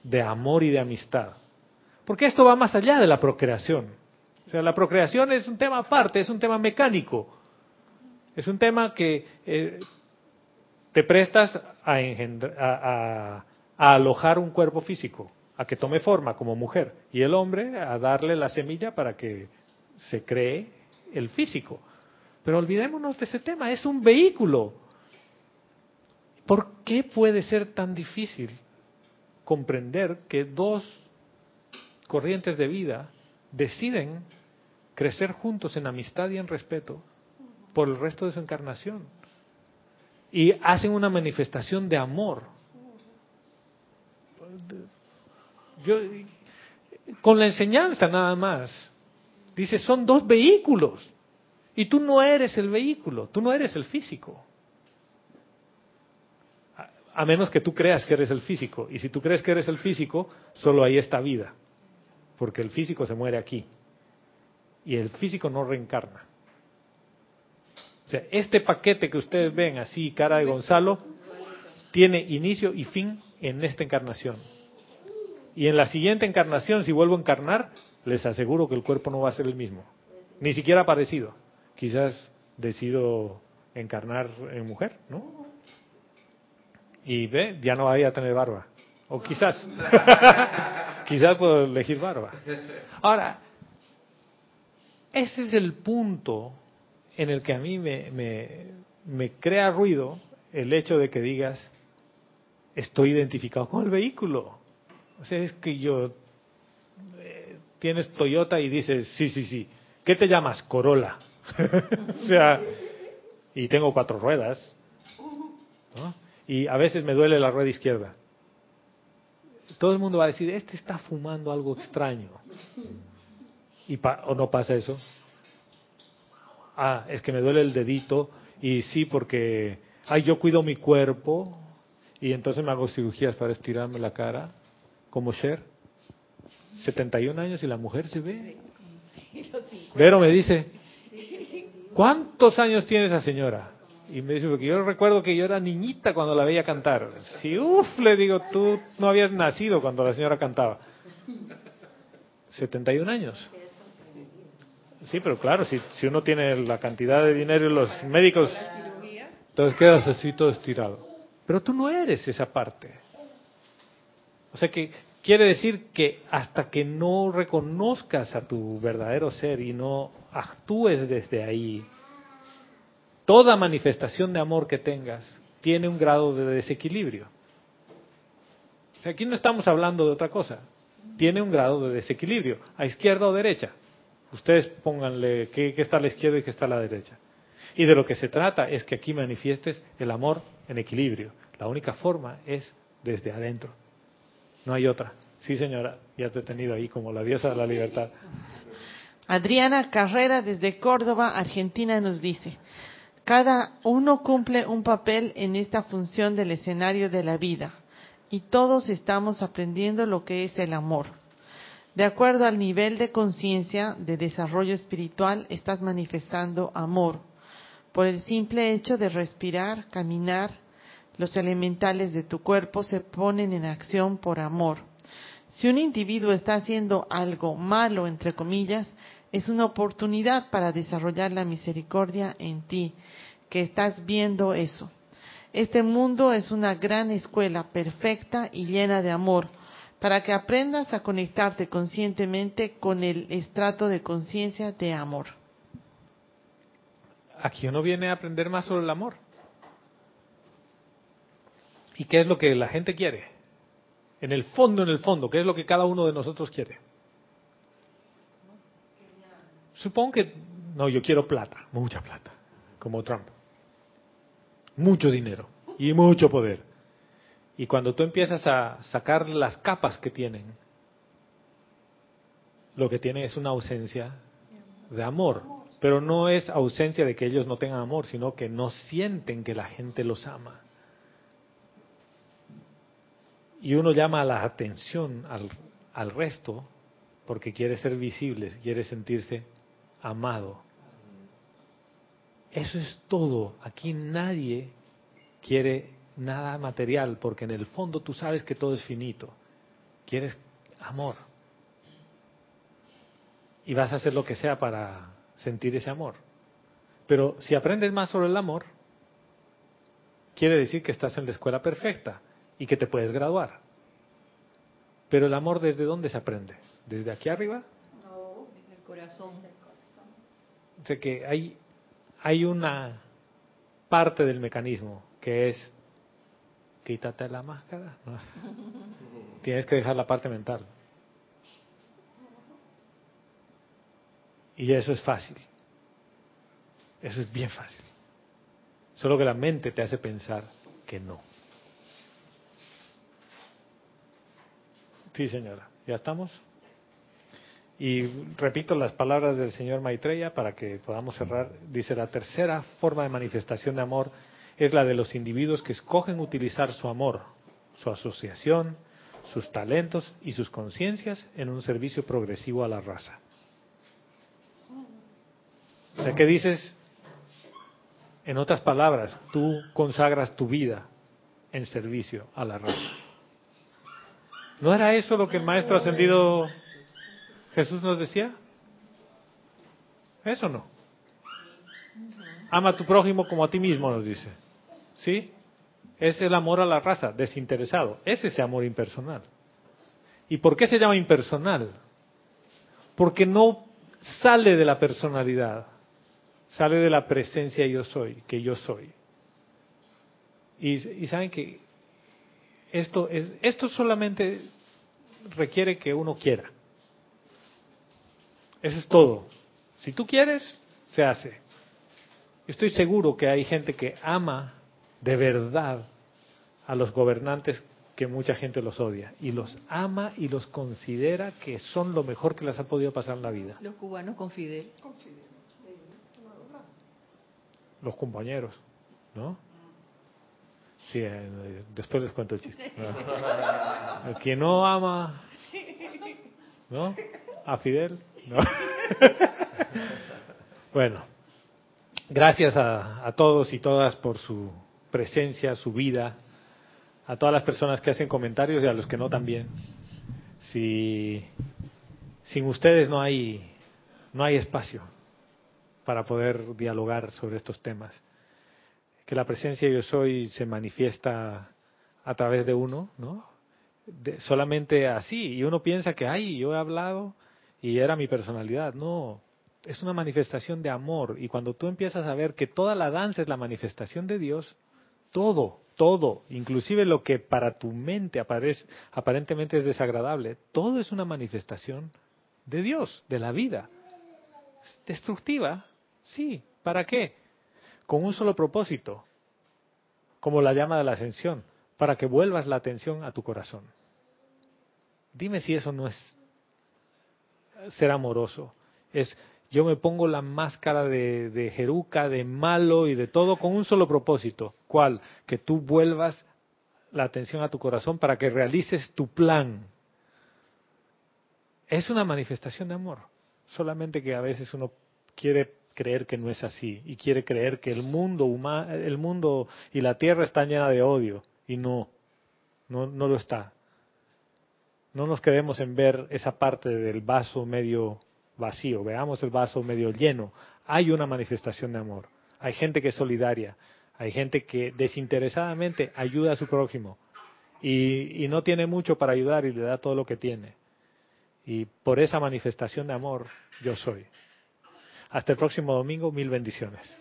de amor y de amistad. Porque esto va más allá de la procreación. O sea, la procreación es un tema aparte, es un tema mecánico. Es un tema que eh, te prestas a, a, a alojar un cuerpo físico, a que tome forma como mujer, y el hombre a darle la semilla para que se cree el físico. Pero olvidémonos de ese tema, es un vehículo. ¿Por qué puede ser tan difícil comprender que dos corrientes de vida deciden crecer juntos en amistad y en respeto por el resto de su encarnación? Y hacen una manifestación de amor. Yo, con la enseñanza nada más, dice, son dos vehículos. Y tú no eres el vehículo, tú no eres el físico. A menos que tú creas que eres el físico. Y si tú crees que eres el físico, solo ahí está vida. Porque el físico se muere aquí. Y el físico no reencarna. O sea, este paquete que ustedes ven así, cara de Gonzalo, tiene inicio y fin en esta encarnación. Y en la siguiente encarnación, si vuelvo a encarnar, les aseguro que el cuerpo no va a ser el mismo. Ni siquiera parecido. Quizás decido encarnar en mujer, ¿no? Y ve, ya no vaya a tener barba. O quizás. quizás puedo elegir barba. Ahora, ese es el punto en el que a mí me, me, me crea ruido el hecho de que digas, estoy identificado con el vehículo. O sea, es que yo, eh, tienes Toyota y dices, sí, sí, sí, ¿qué te llamas? Corolla. o sea, y tengo cuatro ruedas. Y a veces me duele la rueda izquierda. Todo el mundo va a decir, este está fumando algo extraño. ¿Y ¿O no pasa eso? Ah, es que me duele el dedito y sí porque, ay, yo cuido mi cuerpo y entonces me hago cirugías para estirarme la cara como Cher, 71 años y la mujer se ve. Vero me dice, ¿cuántos años tiene esa señora? Y me dice, porque yo recuerdo que yo era niñita cuando la veía cantar. Si, uff, le digo, tú no habías nacido cuando la señora cantaba. 71 años. Sí, pero claro, si, si uno tiene la cantidad de dinero y los médicos, entonces quedas así todo estirado. Pero tú no eres esa parte. O sea que quiere decir que hasta que no reconozcas a tu verdadero ser y no actúes desde ahí, toda manifestación de amor que tengas tiene un grado de desequilibrio. O sea, aquí no estamos hablando de otra cosa. Tiene un grado de desequilibrio, a izquierda o derecha. Ustedes pónganle qué, está a la izquierda y qué está a la derecha. Y de lo que se trata es que aquí manifiestes el amor en equilibrio. La única forma es desde adentro. No hay otra. Sí, señora, ya te he tenido ahí como la diosa de la libertad. Adriana Carrera desde Córdoba, Argentina, nos dice, cada uno cumple un papel en esta función del escenario de la vida y todos estamos aprendiendo lo que es el amor. De acuerdo al nivel de conciencia de desarrollo espiritual, estás manifestando amor por el simple hecho de respirar, caminar, los elementales de tu cuerpo se ponen en acción por amor. Si un individuo está haciendo algo malo, entre comillas, es una oportunidad para desarrollar la misericordia en ti, que estás viendo eso. Este mundo es una gran escuela perfecta y llena de amor, para que aprendas a conectarte conscientemente con el estrato de conciencia de amor. Aquí uno viene a aprender más sobre el amor. ¿Y qué es lo que la gente quiere? En el fondo, en el fondo, ¿qué es lo que cada uno de nosotros quiere? Supongo que, no, yo quiero plata, mucha plata, como Trump. Mucho dinero y mucho poder. Y cuando tú empiezas a sacar las capas que tienen, lo que tienen es una ausencia de amor. Pero no es ausencia de que ellos no tengan amor, sino que no sienten que la gente los ama y uno llama la atención al, al resto porque quiere ser visible, quiere sentirse amado. Eso es todo. Aquí nadie quiere nada material, porque en el fondo tú sabes que todo es finito. Quieres amor. Y vas a hacer lo que sea para sentir ese amor. Pero si aprendes más sobre el amor, quiere decir que estás en la escuela perfecta y que te puedes graduar. Pero el amor desde dónde se aprende? ¿Desde aquí arriba? No, en el corazón. O sea que hay, hay una parte del mecanismo que es quítate la máscara. Tienes que dejar la parte mental. Y eso es fácil. Eso es bien fácil. Solo que la mente te hace pensar que no. Sí, señora. ¿Ya estamos? Y repito las palabras del señor Maitreya para que podamos cerrar. Dice, la tercera forma de manifestación de amor es la de los individuos que escogen utilizar su amor, su asociación, sus talentos y sus conciencias en un servicio progresivo a la raza. O sea, ¿qué dices? En otras palabras, tú consagras tu vida en servicio a la raza. ¿No era eso lo que el Maestro Ascendido Jesús nos decía? Eso no. Ama a tu prójimo como a ti mismo, nos dice. ¿Sí? Es el amor a la raza, desinteresado. Es ese amor impersonal. ¿Y por qué se llama impersonal? Porque no sale de la personalidad, sale de la presencia yo soy, que yo soy. Y, saben que esto, es, esto solamente requiere que uno quiera. Eso es todo. Si tú quieres, se hace. Estoy seguro que hay gente que ama de verdad a los gobernantes que mucha gente los odia y los ama y los considera que son lo mejor que les ha podido pasar en la vida. Los cubanos con Fidel. Los compañeros, ¿no? Sí, eh, después les cuento el chiste. El que no ama, ¿no? A Fidel, ¿no? Bueno, gracias a, a todos y todas por su presencia, su vida, a todas las personas que hacen comentarios y a los que no también. Si sin ustedes no hay no hay espacio para poder dialogar sobre estos temas. Que la presencia yo soy se manifiesta a través de uno, ¿no? De, solamente así y uno piensa que ay, yo he hablado y era mi personalidad, no, es una manifestación de amor y cuando tú empiezas a ver que toda la danza es la manifestación de Dios, todo, todo, inclusive lo que para tu mente aparece, aparentemente es desagradable, todo es una manifestación de Dios, de la vida. Destructiva, sí, ¿para qué? Con un solo propósito, como la llama de la ascensión, para que vuelvas la atención a tu corazón. Dime si eso no es ser amoroso, es yo me pongo la máscara de, Jeruca, de malo y de todo con un solo propósito. ¿Cuál? Que tú vuelvas la atención a tu corazón para que realices tu plan. Es una manifestación de amor, solamente que a veces uno quiere creer que no es así y quiere creer que el mundo humano, el mundo y la tierra están llena de odio y no, no, no lo está. No nos quedemos en ver esa parte del vaso medio vacío, veamos el vaso medio lleno. Hay una manifestación de amor. Hay gente que es solidaria, hay gente que desinteresadamente ayuda a su prójimo y, no tiene mucho para ayudar y le da todo lo que tiene. Y por esa manifestación de amor yo soy. Hasta el próximo domingo, mil bendiciones.